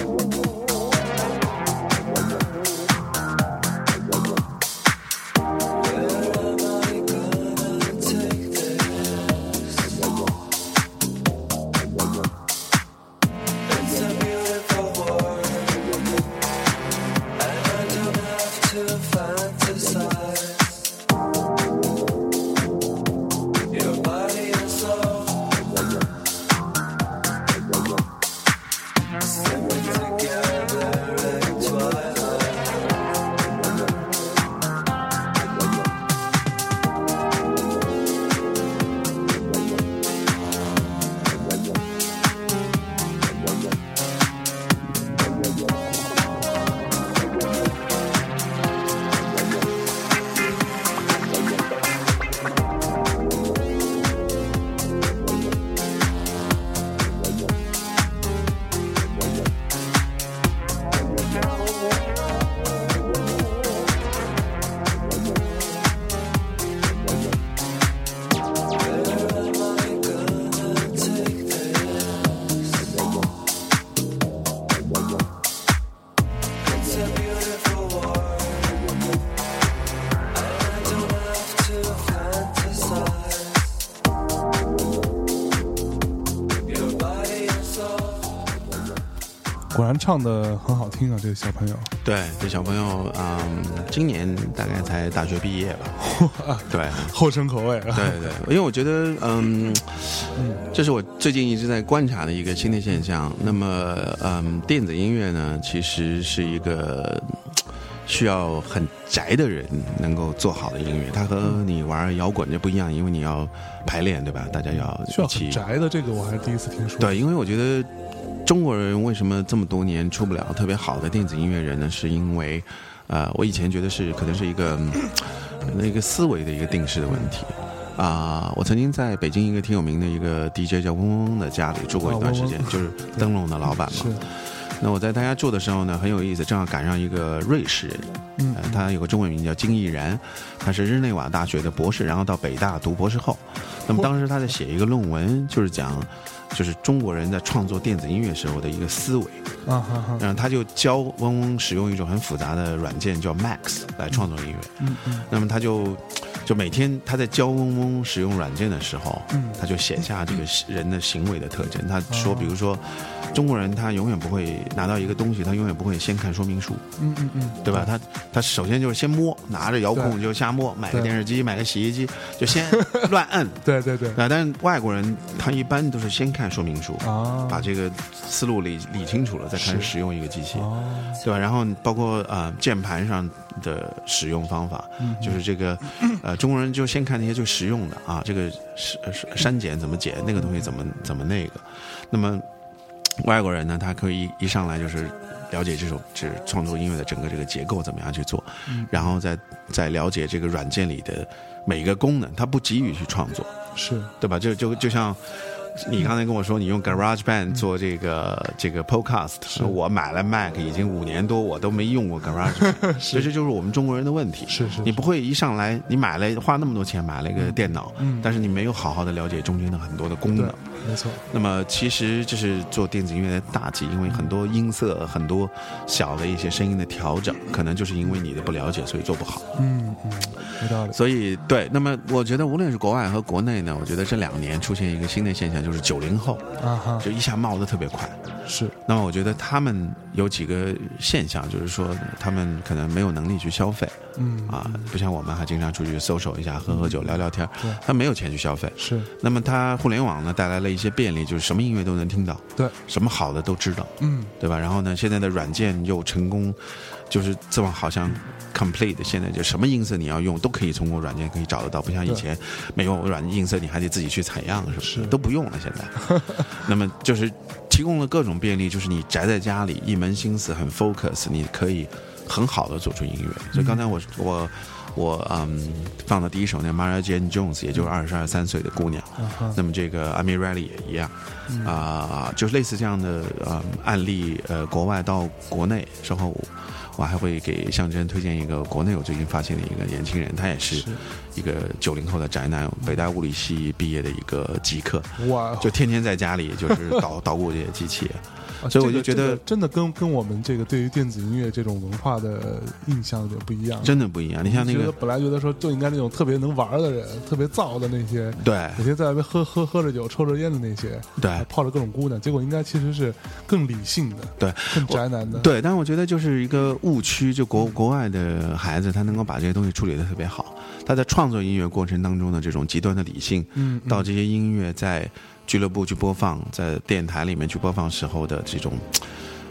唱的很好听啊，这个小朋友。对，这小朋友，嗯，今年大概才大学毕业吧。对，后生可畏啊，对对，因为我觉得，嗯，这是我最近一直在观察的一个新的现象。那么，嗯，电子音乐呢，其实是一个嗯需要很宅的人能够做好的音乐。它和你玩摇滚就不一样，因为你要排练，对吧？大家要需要起很宅的这个我还是第一次听说。对，因为我觉得中国人为什么这么多年出不了特别好的电子音乐人呢？是因为，呃，我以前觉得是可能是一个嗯那个思维的一个定式的问题。啊、我曾经在北京一个挺有名的一个 DJ 叫嗡嗡的家里住过一段时间，就是灯笼的老板嘛。是那我在他家住的时候呢，很有意思，正好赶上一个瑞士人，嗯呃他有个中文名叫金逸然，他是日内瓦大学的博士，然后到北大读博士后。那么当时他在写一个论文，就是讲，就是中国人在创作电子音乐时候的一个思维。啊哈哈，然后他就教嗡嗡使用一种很复杂的软件叫 Max 来创作音乐。嗯嗯那么他就就每天他在教嗡嗡使用软件的时候，嗯他就写下这个人的行为的特征。他说，哦比如说，中国人他永远不会拿到一个东西，他永远不会先看说明书，嗯嗯嗯，对吧？他他首先就是先摸，拿着遥控就瞎摸，买个电视机，买个洗衣机，就先乱摁。对对对，啊，但是外国人他一般都是先看说明书，啊，把这个思路理理清楚了，再开始使用一个机器。哦，对吧？然后包括呃键盘上的使用方法，嗯就是这个呃中国人就先看那些最实用的啊，这个是是删减怎么剪，那个东西怎么怎么那个，那么外国人呢，他可以一上来就是。了解这首这创作音乐的整个这个结构怎么样去做，嗯然后再再了解这个软件里的每一个功能，他不急于去创作，是对吧？就就就像你刚才跟我说，你用 GarageBand 做这个、这个 Podcast，我买了 Mac 已经五年多，我都没用过 GarageBand，所以这就是我们中国人的问题。是是你不会一上来你买了花那么多钱买了一个电脑，嗯。但是你没有好好的了解中间的很多的功能。，没错，那么其实这是做电子音乐的大忌，因为很多音色、很多小的一些声音的调整，可能就是因为你的不了解，所以做不好。嗯嗯，有道理，所以对，那么我觉得无论是国外和国内呢，我觉得这两年出现一个新的现象，就是九零后啊哈，就一下冒得特别快。是。那么我觉得他们有几个现象，就是说他们可能没有能力去消费。嗯。啊，不像我们还经常出去 social 一下，喝喝酒、聊聊天对，他没有钱去消费。是。那么他互联网呢带来了一些便利，就是什么音乐都能听到，对，什么好的都知道，嗯。对吧？然后呢，现在的软件又成功，就是这么好像 complete，现在就什么音色你要用都可以通过软件可以找得到，不像以前没有软件音色你还得自己去采样，是不是。都不用了现在。那么就是提供了各种便利，就是你宅在家里一门心思很 focus，你可以很好的做出音乐。所以刚才我我。我嗯放的第一首那 Mara Jane Jones，也就是二十二三岁的姑娘，那么这个 Ami Riley 也一样，啊、就是类似这样的呃案例，呃，国外到国内之后，我还会给向真推荐一个国内我最近发现的一个年轻人，他也是一个九零后的宅男，北大物理系毕业的一个极客，哇，就天天在家里就是捣捣鼓这些机器，啊所以我就觉得真的跟跟我们这个对于电子音乐这种文化的印象有点不一样。真的不一样。你像那个本来觉得说就应该那种特别能玩的人，特别燥的那些，对有些在外面喝喝喝着酒、抽着烟的那些，对泡着各种姑娘，结果应该其实是更理性的，对，更宅男的。对，但是我觉得就是一个误区，就国国外的孩子他能够把这些东西处理的特别好，他在创作音乐过程当中的这种极端的理性，嗯，嗯到这些音乐在俱乐部去播放，在电台里面去播放时候的这种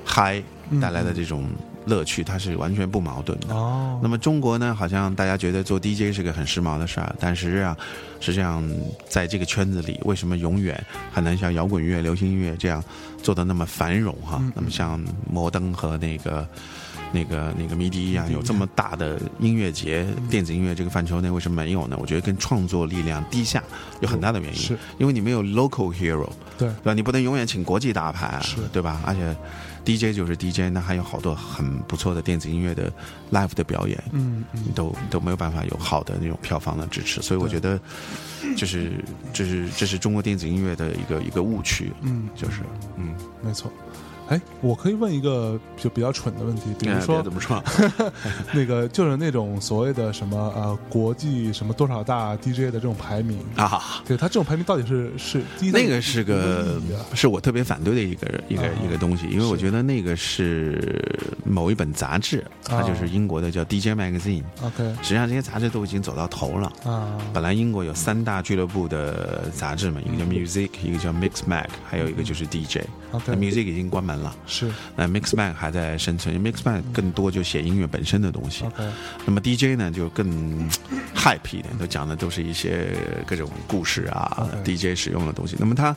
嗨嗯带来的这种乐趣，它是完全不矛盾的。哦，那么中国呢，好像大家觉得做 DJ 是个很时髦的事儿，但实际上，实际上在这个圈子里，为什么永远很难像摇滚乐、流行音乐这样做的那么繁荣哈？嗯那么像摩登和那个。那个那个迷笛一样，有这么大的音乐节，电子音乐这个范畴内为什么没有呢？我觉得跟创作力量低下有很大的原因，是因为你没有 local hero，对，对吧？你不能永远请国际大牌啊是，对吧？而且 DJ 就是 DJ，那还有好多很不错的电子音乐的 live 的表演，嗯嗯，都都没有办法有好的那种票房的支持，所以我觉得，就是这是这是中国电子音乐的一个一个误区，嗯，就是嗯，没错。哎，我可以问一个就比较蠢的问题，比如哎说别怎么说，那个就是那种所谓的什么呃国际什么多少大 DJ 的这种排名，啊，对他这种排名到底是是那个是个是我特别反对的一个一个啊一个东西，因为我觉得那个是某一本杂志，它就是英国的叫 DJ Magazine，OK 实际上这些杂志都已经走到头了。啊。本来英国有三大俱乐部的杂志嘛，一个叫 Music，一个叫 Mix Mag，还有一个就是 DJ。那 OK Music 已经关门了，是那 Mix Mag 还在生存。Mix Mag 更多就写音乐本身的东西，OK 那么 DJ 呢就更 hype 一点，都讲的都是一些各种故事啊，DJ 使用的东西。那么他。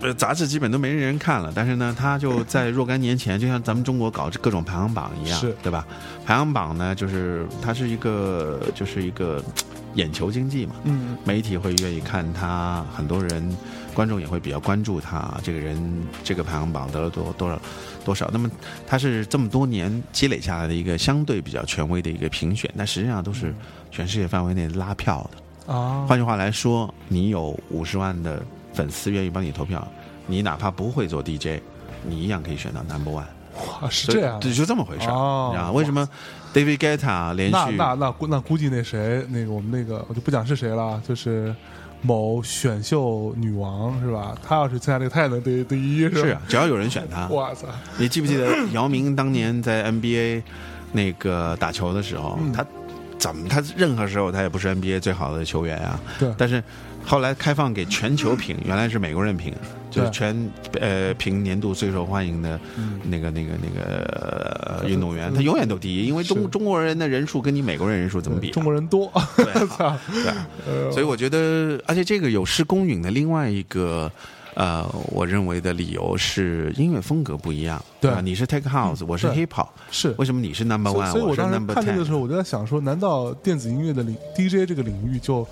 呃，杂志基本都没人看了，但是呢，他就在若干年前，就像咱们中国搞各种排行榜一样是，对吧？排行榜呢，就是它是一个，就是一个 眼球经济嘛，嗯媒体会愿意看他，很多人观众也会比较关注他这个人，这个排行榜得了多多少多少。那么他是这么多年积累下来的一个相对比较权威的一个评选，但实际上都是全世界范围内拉票的。啊换句话来说，你有五十万的粉丝愿意帮你投票，你哪怕不会做 DJ，你一样可以选到 number one。哇，是这样。对，就这么回事儿。哦你知道为什么 David Guetta 连续那那那估那估计那谁那个我们那个我就不讲是谁了，就是某选秀女王是吧？她要是参加这个，她也能得第一是吧？是啊，只要有人选她，哇塞，你记不记得姚明当年在 NBA 那个打球的时候，嗯他怎么他任何时候他也不是 NBA 最好的球员啊？对但是后来开放给全球评，原来是美国人评，就是全呃评年度最受欢迎的嗯那个那个那个呃运动员，他永远都第一，因为中中国人的人数跟你美国人人数怎么比啊？中国人多，对 所以我觉得，而且这个有失公允的另外一个。呃，我认为的理由是音乐风格不一样，对吧？你是 Tech House，、我是 Hip Hop，是为什么你是 Number One，所以我是当时 Number 看这个 Ten？时候，我就在想说，难道电子音乐的领 DJ 这个领域就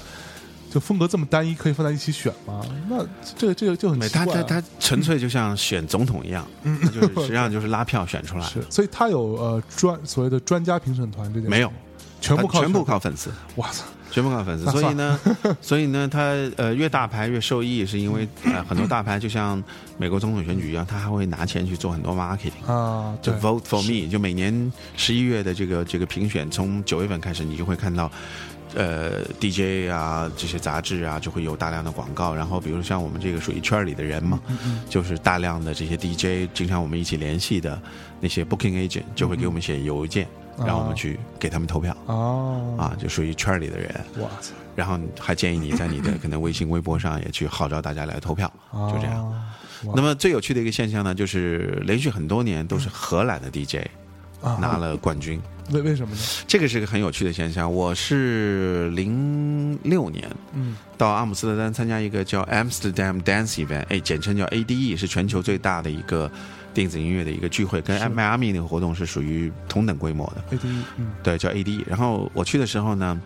就风格这么单一，可以放在一起选吗？那这个这个就很没，奇怪、啊。他他他纯粹就像选总统一样，他就是 实际上就是拉票选出来，是，所以他有呃专所谓的专家评审团这件事没有，全部靠全部靠粉丝，哇塞，全部靠粉丝。所以呢，所以呢，他呃越大牌越受益，是因为呃很多大牌就像美国总统选举一样，他还会拿钱去做很多 marketing。啊，就 Vote for Me，就每年十一月的这个这个评选，从九月份开始，你就会看到，呃，DJ 啊这些杂志啊，就会有大量的广告。然后，比如像我们这个属于圈里的人嘛，就是大量的这些 DJ，经常我们一起联系的那些 Booking Agent 就会给我们写邮件，让我们去给他们投票。哦啊，就属于圈里的人，哇塞，然后还建议你在你的可能微信、微博上也去号召大家来投票，就这样。那么最有趣的一个现象呢，就是连续很多年都是荷兰的 DJ 啊拿了冠军，为为什么呢？这个是个很有趣的现象。我是零六年嗯到阿姆斯特丹参加一个叫 Amsterdam Dance Event，哎，简称叫 ADE，是全球最大的一个电子音乐的一个聚会，跟是迈阿密那个活动是属于同等规模的。，AD 嗯对，叫 ADE。然后我去的时候呢，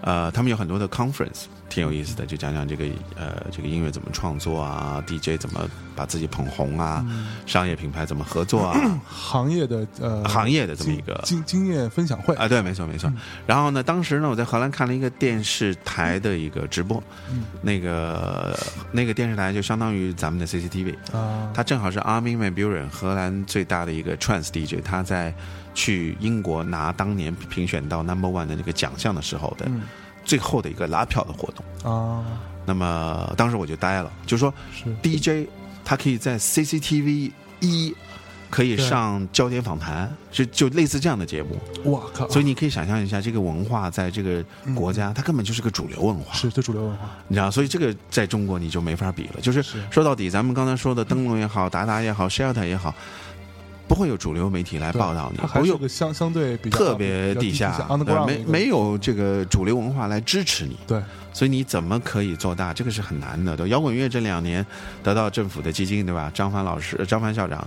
呃，他们有很多的 conference，挺有意思的，就讲讲这个呃这个音乐怎么创作啊，DJ 怎么把自己捧红啊，嗯。商业品牌怎么合作啊，行业的呃行业的这么一个经经经验分享会。啊，对，没错没错。然后呢，当时呢，我在荷兰看了一个电视台的一个直播，嗯。那个那个电视台就相当于咱们的 CCTV，啊，它正好是 Armin van Buuren 荷兰最大的一个 trance DJ，他在去英国拿当年评选到 Number One 的那个奖项的时候的。嗯最后的一个拉票的活动。啊。那么当时我就呆了，就说是。DJ 他可以在 CCTV 一可以上焦点访谈，就就类似这样的节目，哇靠，所以你可以想象一下，这个文化在这个国家，它根本就是个主流文化。是这主流文化。你知道，所以这个在中国你就没法比了。就是是。说到底，咱们刚才说的灯笼也好，达达也好，Shelter 也好，不会有主流媒体来报道你，还不有是个相相对比较特别地下，对没没有这个主流文化来支持你。对所以你怎么可以做大？这个是很难的。对，摇滚乐这两年得到政府的基金，对吧？张帆老师、呃张帆校长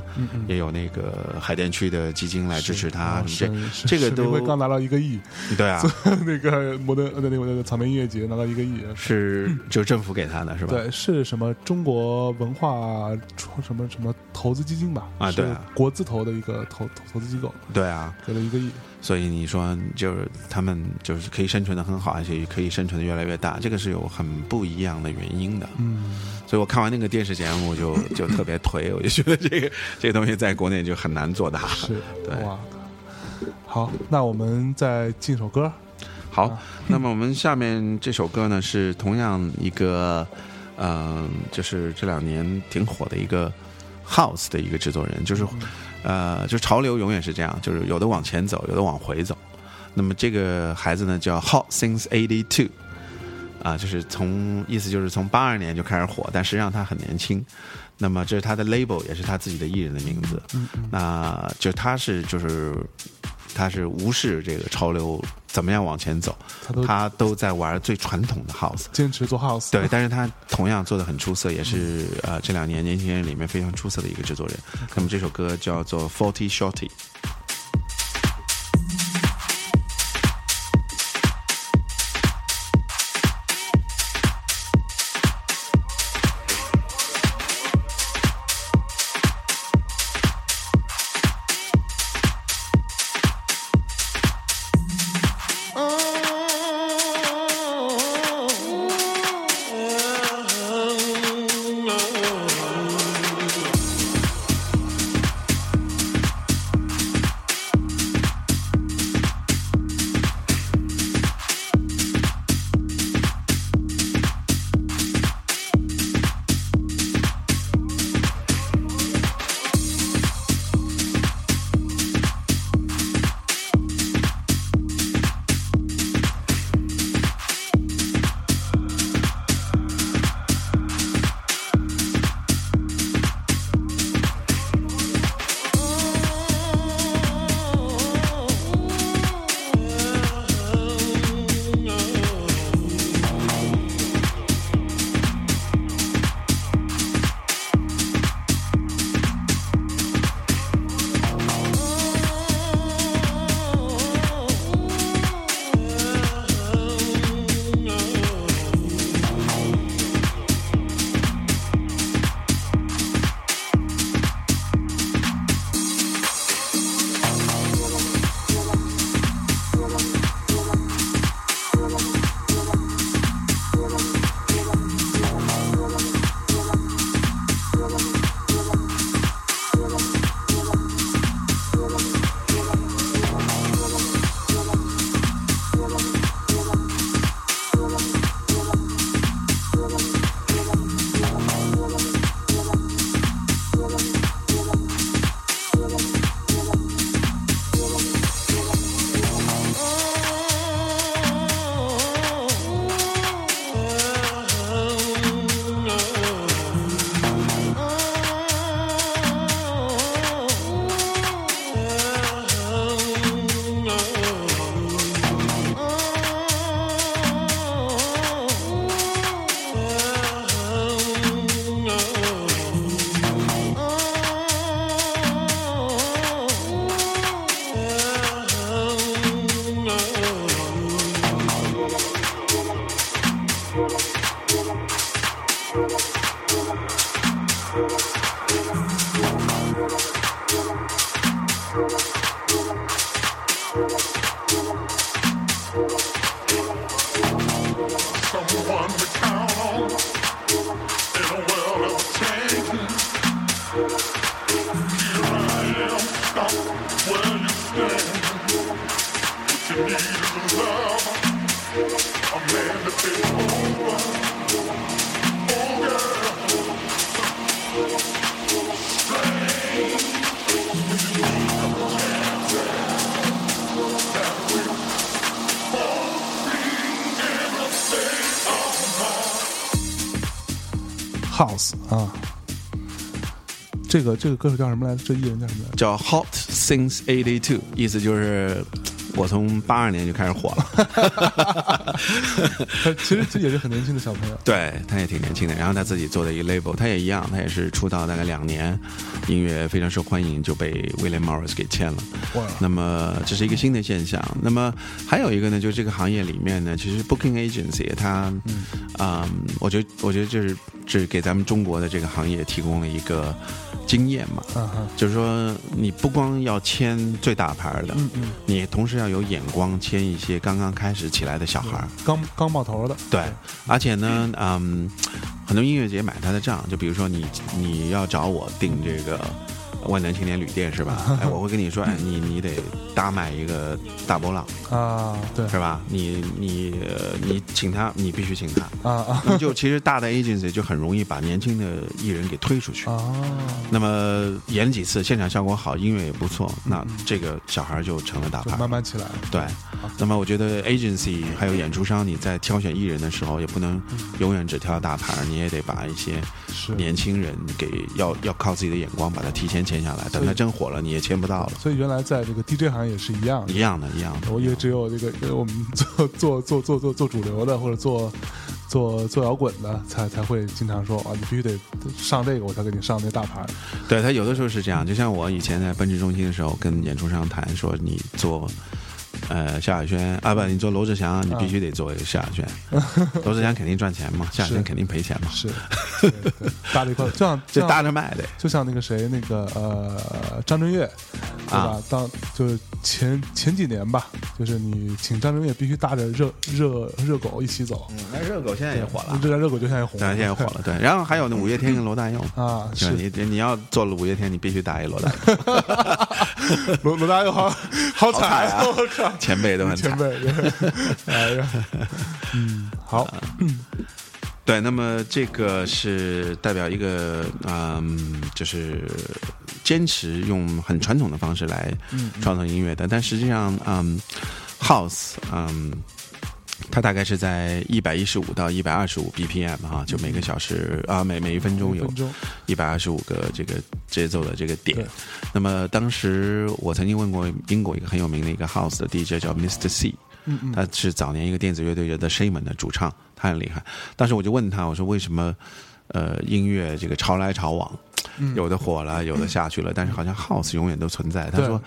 也有那个海淀区的基金来支持他，是这这个都刚拿到一个亿，对啊，那个摩登呃那个那个草莓音乐节拿到一个亿，是就政府给他的是吧？对，是什么中国文化创什么什么投资基金吧？啊对啊国字头的一个投投投资机构对啊，给了一个亿，所以你说就是他们就是可以生存的很好，而且可以生存的越来越大，这个是有很不一样的原因的。嗯，所以我看完那个电视节目就 就特别颓，我就觉得这个这个东西在国内就很难做大。是对哇。好，那我们再进首歌，好啊，那么我们下面这首歌呢是同样一个，嗯、就是这两年挺火的一个 house 的一个制作人，就是，呃，就是潮流永远是这样，就是有的往前走，有的往回走。那么这个孩子呢叫 Hot Since Eighty Two，啊，就是从意思就是从八二年就开始火，但实际上他很年轻。那么这是他的 label，也是他自己的艺人的名字。那就他是就是他是无视这个潮流怎么样往前走，他都他都在玩最传统的 house。坚持做 house，对，但是他同样做的很出色，也是呃这两年年轻人里面非常出色的一个制作人。那么这首歌叫做 Forty Shorty。这个这个歌手叫什么来着？这艺人叫什么来着？叫 Hot Since Eighty Two，意思就是我从八二年就开始火了。他其实这也是很年轻的小朋友。对，他也挺年轻的，然后他自己做的一个 label，他也一样，他也是出道大概两年，音乐非常受欢迎，就被 William Morris 给签了。哇那么这是一个新的现象。那么还有一个呢，就是这个行业里面呢，其实 booking agency 它，嗯，我觉得我觉得就是是给咱们中国的这个行业提供了一个经验嘛。啊哈，就是说，你不光要签最大牌的，嗯嗯，你同时要有眼光签一些刚刚开始起来的小孩儿。刚刚冒头的，对，而且呢，嗯，很多音乐节买他的账，就比如说你你要找我订这个万能青年旅店是吧？哎，我会跟你说，哎，你你得搭买一个大波浪啊，对是吧？你你呃你请他，你必须请他。啊啊那就其实大的 agency 就很容易把年轻的艺人给推出去。啊，那么演几次，现场效果好，音乐也不错，那这个小孩就成了大牌。慢慢起来了。对，那么我觉得 agency 还有演出商，你在挑选艺人的时候，也不能永远只挑大牌，你也得把一些年轻人给要要靠自己的眼光把他提前签下来，等他真火了，你也签不到了。所以原来在这个 DJ 行业也是一样的一。样的，一样的。我以为只有这个因为我们做做做做做做主流的或者做做做摇滚的才才会经常说啊，你必须得上这个，我才给你上那大牌。对他有的时候是这样，就像我以前在奔驰中心的时候，跟演出商谈说，你做。呃，萧亚轩啊，不，你做罗志祥，你必须得做一个萧亚轩。罗志祥肯定赚钱嘛，萧亚轩肯定赔钱嘛，是，搭着一块儿，就像这就搭 着卖的。就像那个谁，那个呃张震岳，对吧？啊当就是前前几年吧，就是你请张震岳必须搭着热热热狗一起走，嗯那热狗现在也火了，热热狗就现在红对，现在火了。对，然后还有那五月天跟罗大佑，啊，就是你你要做了五月天，你必须搭一罗大佑，罗罗大佑好 好惨惨啊我靠，前辈都很惨。前辈，哎呀，嗯，好，对，那么这个是代表一个嗯，就是坚持用很传统的方式来创作音乐的，但实际上嗯，house 嗯。它大概是在一百一十五到一百二十五 BPM 哈，就每个小时啊，每每一分钟有一百二十五个这个节奏的这个点。那么当时我曾经问过英国一个很有名的一个 house 的 DJ 叫 Mr. C，嗯嗯他是早年一个电子乐队叫 The Shaman 的主唱，他很厉害。当时我就问他，我说为什么呃音乐这个潮来潮往，嗯有的火了，有的下去了，但是好像 house 永远都存在。他说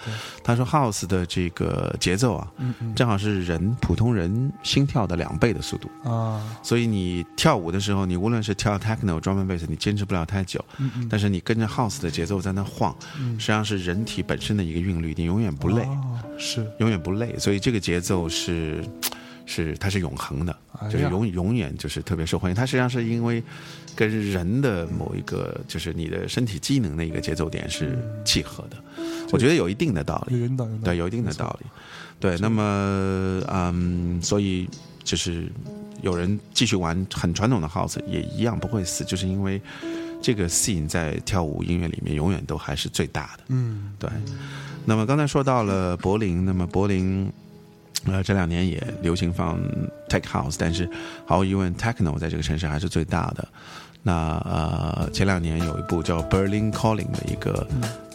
他说 house 的这个节奏啊，正好是人普通人心跳的两倍的速度。啊，所以你跳舞的时候，你无论是跳 techno、drum and bass，你坚持不了太久。但是你跟着 house 的节奏在那晃，实际上是人体本身的一个韵律，你永远不累，哦是永远不累。所以这个节奏是是它是永恒的，就是永永远就是特别受欢迎。它实际上是因为跟人的某一个就是你的身体机能的一个节奏点是契合的，我觉得有一定的道理。对，有一定的道理。对，那么嗯，所以就是有人继续玩很传统的 house 也一样不会死，就是因为这个 scene 在跳舞音乐里面永远都还是最大的。嗯，对，那么刚才说到了柏林，那么柏林。呃，这两年也流行放 tech house，但是毫无疑问，techno 在这个城市还是最大的。那呃，前两年有一部叫《Berlin Calling》的一个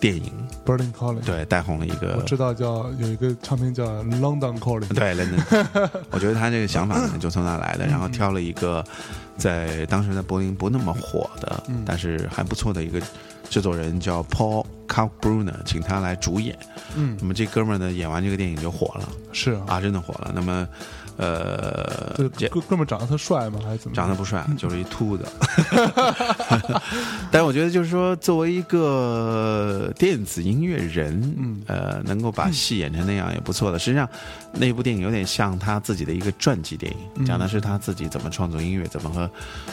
电影，Berlin Calling，，对，带红了一个我知道叫有一个唱片叫 London Calling，对，London，我觉得他这个想法可能就从那来的，然后挑了一个在当时在柏林不那么火的，但是还不错的一个制作人叫 Paul Kalkbruner，请他来主演。嗯。那么这哥们儿呢，演完这个电影就火了。是啊，啊，真的火了。那么呃，哥哥们儿长得特帅吗？还是怎么？长得不帅，就是一秃子。但我觉得就是说，作为一个电子音乐人，嗯呃，能够把戏演成那样也不错的。实际上，那部电影有点像他自己的一个传记电嗯影，讲的是他自己怎么创作音乐，怎么和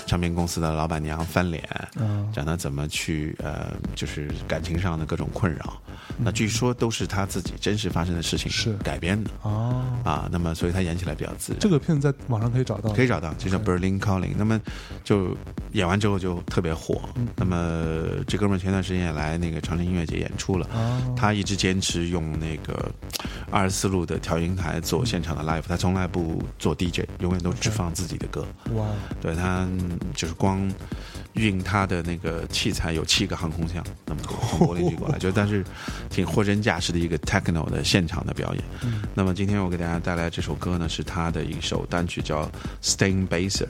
唱片公司的老板娘翻脸，嗯讲他怎么去呃，就是感情上的各种困扰。那据说都是他自己真实发生的事情是改编的哦，啊。那么，所以他演起来比较自然。这个片子在网上可以找到，可以找到，就叫 Berlin Calling。那么就演完之后就特别火。嗯那么这哥们儿前段时间也来那个长城音乐节演出了。哦他一直坚持用那个二十四路的调音台做现场的 live，他从来不做 DJ，永远都只放自己的歌。哇，对他就是光运他的那个器材有七个航空箱，那么多从柏林飞过来，就但是挺货真价实的一个 techno 的现场的表演。那么今天我给大家带来这首歌呢，是他的一首单曲叫《Staying Baser》。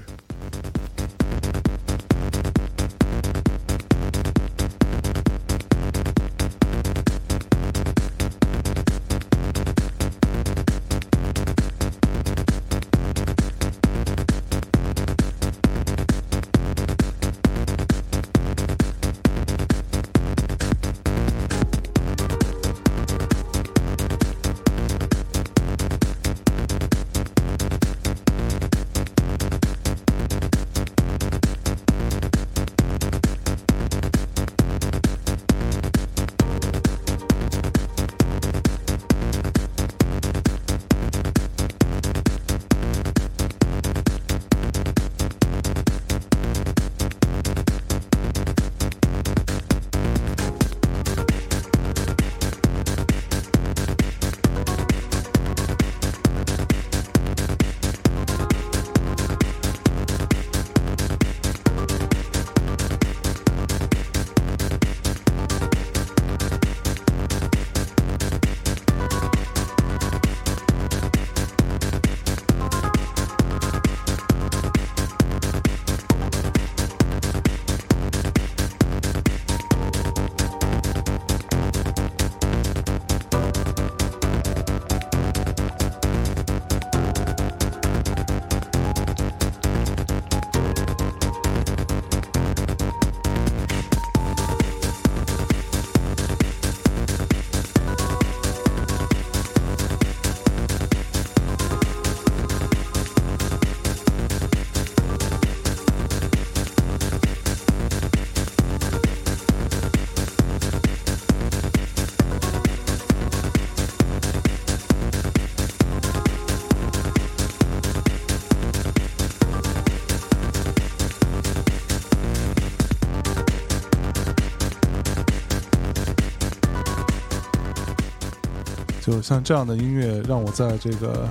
像这样的音乐，让我在这个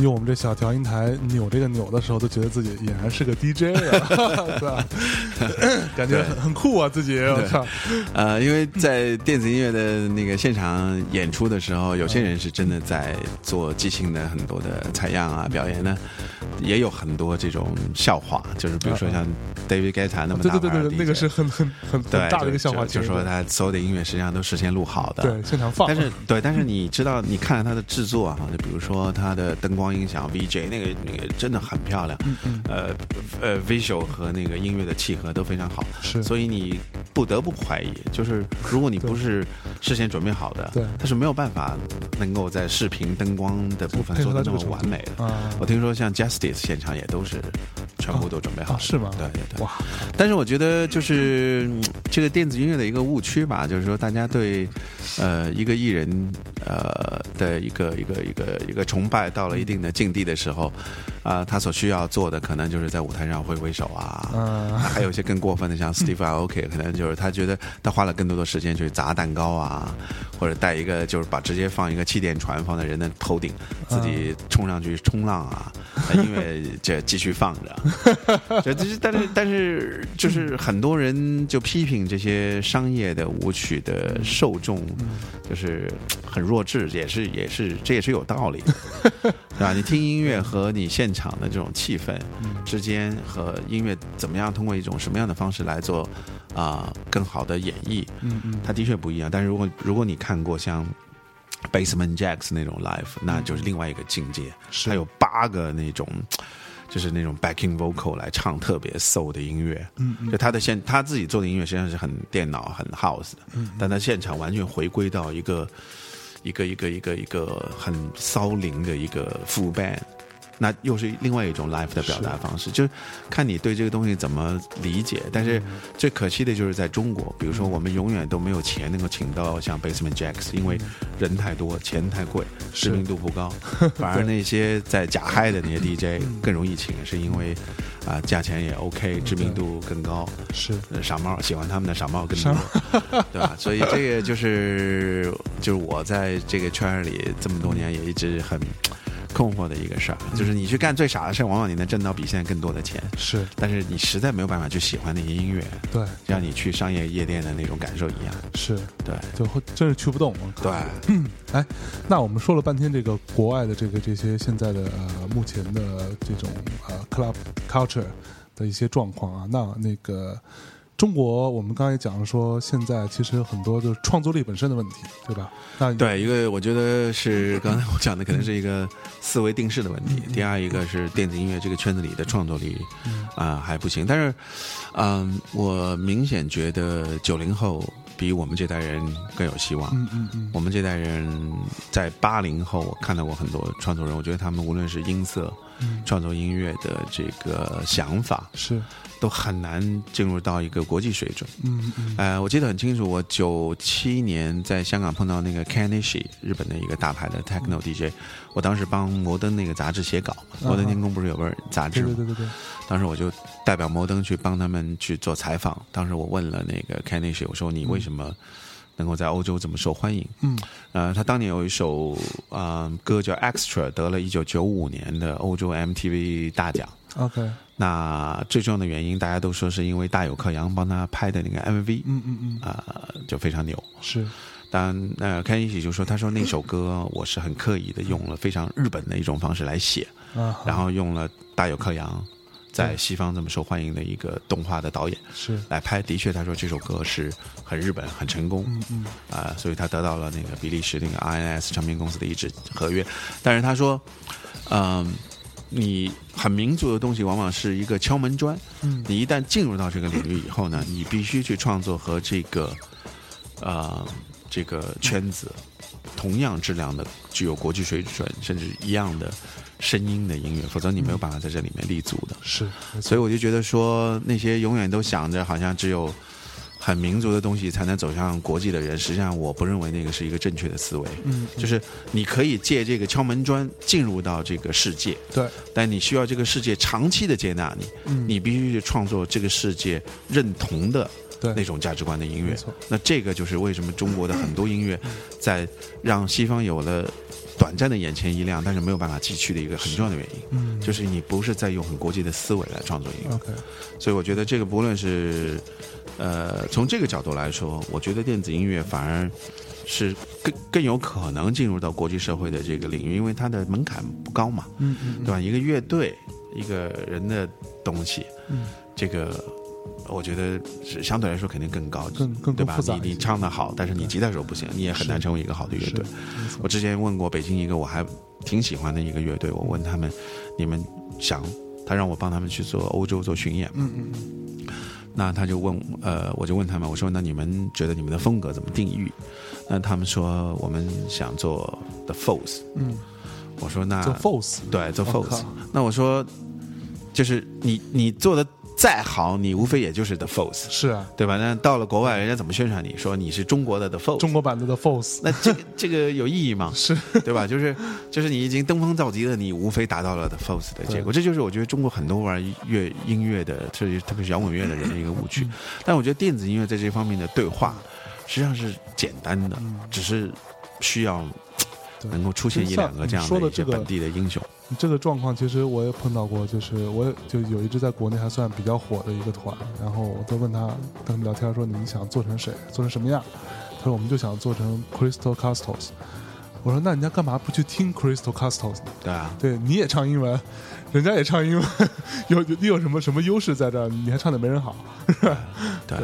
用我们这小调音台扭这个扭的时候，都觉得自己俨然是个 DJ 了，对吧？感觉很很酷啊，自己我靠，呃，因为在电子音乐的那个现场演出的时候，有些人是真的在做即兴的很多的采样啊表演呢，也有很多这种笑话，就是比如说像 David Guetta 那么大牌的对对对，那个是很很很大的一个笑话就是，说他所有的音乐实际上都事先录好的，对现场放，但是对，但是你知道，你看了它的制作啊，就比如说他的灯光音响 VJ 那个那个真的很漂亮，嗯呃呃 visual 和那个音乐的契合都非常好，是。所以你不得不怀疑，就是如果你不是事先准备好的，对。他是没有办法能够在视频灯光的部分做的那么完美的。啊。我听说像 Justice 现场也都是全部都准备好是吗？对对对。哇，但是我觉得就是嗯这个电子音乐的一个误区吧，就是说大家对呃一个艺人呃的一个一个一个一个崇拜到了一定的境地的时候，啊、他所需要做的可能就是在舞台上挥挥手啊。嗯。还有一些更过分的，像 Steve Aoki，可能就是他觉得他花了更多的时间去砸蛋糕啊，或者带一个就是把直接放一个气垫船放在人的头顶，自己冲上去冲浪啊，那音乐这继续放着。这但是但是就是很多人就批评这些商业的舞曲的受众就是很弱智，也是也是这也是有道理的，对吧？你听音乐和你现场的这种气氛之间和音乐怎么样通过一种什么样的方式来做啊、更好的演绎，嗯嗯它的确不一样。但是如果如果你看过像 Basement Jacks 那种 live，那就是另外一个境界。是。它有八八个那种。就是那种 backing vocal 来唱特别 soul 的音乐，嗯，嗯。就他的现他自己做的音乐实际上是很电脑很 house 的，嗯，但他现场完全回归到一个一个一个一个一个很骚灵的一个 full band，那又是另外一种 life 的表达方式，就是看你对这个东西怎么理解。但是最可惜的就是在中国，比如说我们永远都没有钱能够请到像 Basement Jacks，因为人太多，钱太贵，知名度不高。反而那些在假嗨的那些 DJ 更容易请，是因为啊价钱也 OK，知名度更高。是呃傻帽喜欢他们的傻帽更多，对吧？所以这个就是就是我在这个圈儿里这么多年也一直很困惑的一个事儿，就是你去干最傻的事儿，往往你能挣到比现在更多的钱，是，但是你实在没有办法去喜欢那些音乐，对，像你去商业夜店的那种感受一样。是，对。就会真是去不动。对，哎，那我们说了半天这个国外的这个这些现在的呃目前的这种呃 club culture 的一些状况啊，那那个中国我们刚才也讲了说，现在其实很多就是创作力本身的问题，对吧？那对，一个我觉得是刚才我讲的，可能是一个思维定式的问题。第二一个是电子音乐这个圈子里的创作力啊、还不行，但是嗯、我明显觉得九零后比我们这代人更有希望。嗯嗯嗯，我们这代人在八零后，我看到过很多创作人，我觉得他们无论是音色、创作音乐的这个想法，是，都很难进入到一个国际水准。嗯嗯呃，我记得很清楚，我九七年在香港碰到那个 Kanishi，日本的一个大牌的 techno DJ，我当时帮摩登那个杂志写稿，摩登天空不是有本杂志吗？对对对对对，当时我就代表摩登去帮他们去做采访。当时我问了那个 Kanishi，我说你为什么能够在欧洲这么受欢迎？嗯呃，他当年有一首啊、呃歌叫《Extra》，得了一九九五年的欧洲 MTV 大奖。，OK，那最重要的原因，大家都说是因为大有克洋帮他拍的那个 MV，嗯嗯嗯，啊、就非常牛。是，但呃，开一喜就说，他说那首歌我是很刻意的用了非常日本的一种方式来写，啊，然后用了大有克洋在西方这么受欢迎的一个动画的导演是，来拍。的确，他说这首歌是很日本、很成功，嗯嗯啊、所以他得到了那个比利时那个 INS 唱片公司的一纸合约。但是他说，嗯、你很民族的东西往往是一个敲门砖，嗯你一旦进入到这个领域以后呢，你必须去创作和这个，呃，这个圈子同样质量的、具有国际水准甚至一样的声音的音乐，否则你没有办法在这里面立足的。是，所以我就觉得说，那些永远都想着好像只有很民族的东西才能走向国际的人，实际上我不认为那个是一个正确的思维。嗯，就是你可以借这个敲门砖进入到这个世界，对，但你需要这个世界长期的接纳你，嗯你必须去创作这个世界认同的对那种价值观的音乐。那这个就是为什么中国的很多音乐在让西方有了短暂的眼前一亮，但是没有办法继续的一个很重要的原因，嗯，就是你不是在用很国际的思维来创作音乐。OK，所以我觉得这个不论是呃从这个角度来说，我觉得电子音乐反而是更更有可能进入到国际社会的这个领域，因为它的门槛不高嘛，嗯嗯对吧？一个乐队，一个人的东西，嗯，这个。我觉得是相对来说肯定更高，更更对吧更复杂？你你唱的好，但是你吉他手不行，你也很难成为一个好的乐队。我之前问过北京一个我还挺喜欢的一个乐队，我问他们，你们想，他让我帮他们去做欧洲做巡演嘛？嗯嗯嗯那他就问，呃，我就问他们，我说那你们觉得你们的风格怎么定义？那他们说我们想做 The False。嗯，我说那做 false，对做我 False。那我说，就是你你做的再好，你无非也就是 The Force，是啊，对吧？那到了国外，人家怎么宣传你？说你是中国的 The Force，。中国版的 The Force？那这个 这个有意义吗？是，对吧？就是就是你已经登峰造极了，你无非达到了 The Force 的结果。这就是我觉得中国很多玩乐音乐的，特别特别是摇滚乐的人的一个误嗯区。但我觉得电子音乐在这方面的对话，实际上是简单的，只是需要能够出现一两个这样就像你说的这个的一些本地的英雄。这个状况其实我也碰到过，就是我也就有一支在国内还算比较火的一个团，然后我就问他，跟他们聊天说你们想做成谁，做成什么样？他说我们就想做成 Crystal Castles。我说那人家干嘛不去听 Crystal Castles 呢？对啊，对，你也唱英文，人家也唱英文，有有你有什么什么优势在这儿？你还唱的没人好，对。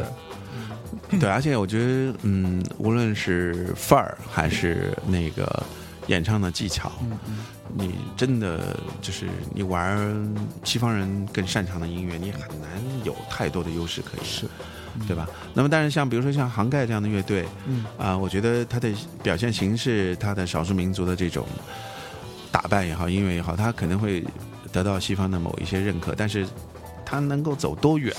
对，而且我觉得，嗯，无论是范儿还是那个演唱的技巧，嗯嗯，你真的就是你玩西方人更擅长的音乐，你很难有太多的优势可以，是，对吧？那么，但是像比如说像杭盖这样的乐队，嗯。啊、我觉得它的表现形式，它的少数民族的这种打扮也好，音乐也好，他可能会得到西方的某一些认可，但是他能够走多远，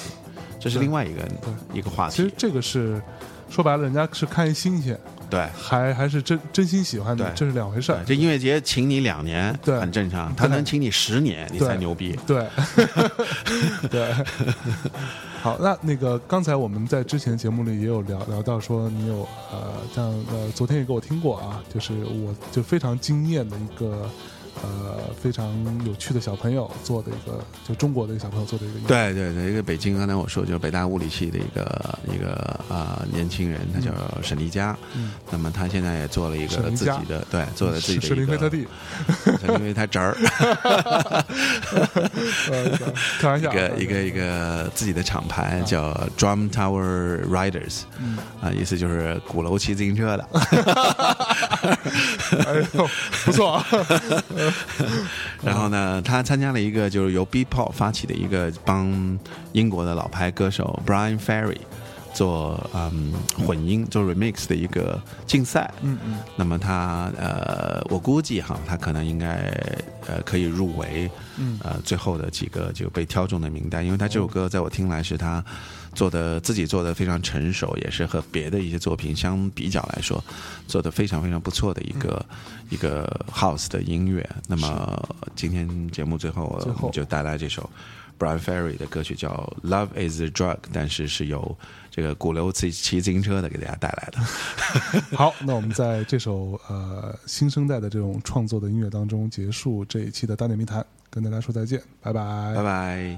这是另外一个一个话题。其实这个是说白了，人家是看新鲜，对，还还是真真心喜欢你，这是两回事儿。这音乐节请你两年，对很正常。他能请你十年，你才牛逼。对，对。好，那那个刚才我们在之前节目里也有聊聊到说，你有呃，像呃，昨天也给我听过啊，就是我就非常惊艳的一个呃非常有趣的小朋友做的一个，就中国的一个小朋友做的一个对对对，一个北京，刚才我说就是北大物理系的一个一个啊、年轻人，他叫沈丽佳。嗯，那么他现在也做了一个自己的，对，做了自己的是因为他侄儿，呃，开玩笑一，个一个一个自己的厂牌叫 Drum Tower Riders，嗯。啊，意思就是鼓楼骑自行车的。哎呦，不错啊，然后呢，他参加了一个就是由 Beatport 发起的一个帮英国的老牌歌手 Brian Ferry 做嗯混音做 remix 的一个竞赛。嗯嗯。那么他呃，我估计哈，他可能应该呃可以入围嗯。呃最后的几个就被挑中的名单，因为他这首歌在我听来是他做的自己做的非常成熟，也是和别的一些作品相比较来说做的非常非常不错的一个、一个 house 的音乐。那么今天节目最后最后我们就带来这首 Brian Ferry 的歌曲叫《Love Is a Drug》，但是是由这个鼓楼骑骑自行车的给大家带来的。好，那我们在这首呃新生代的这种创作的音乐当中结束这一期的大内密谈，跟大家说再见，拜拜，拜拜。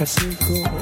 as you.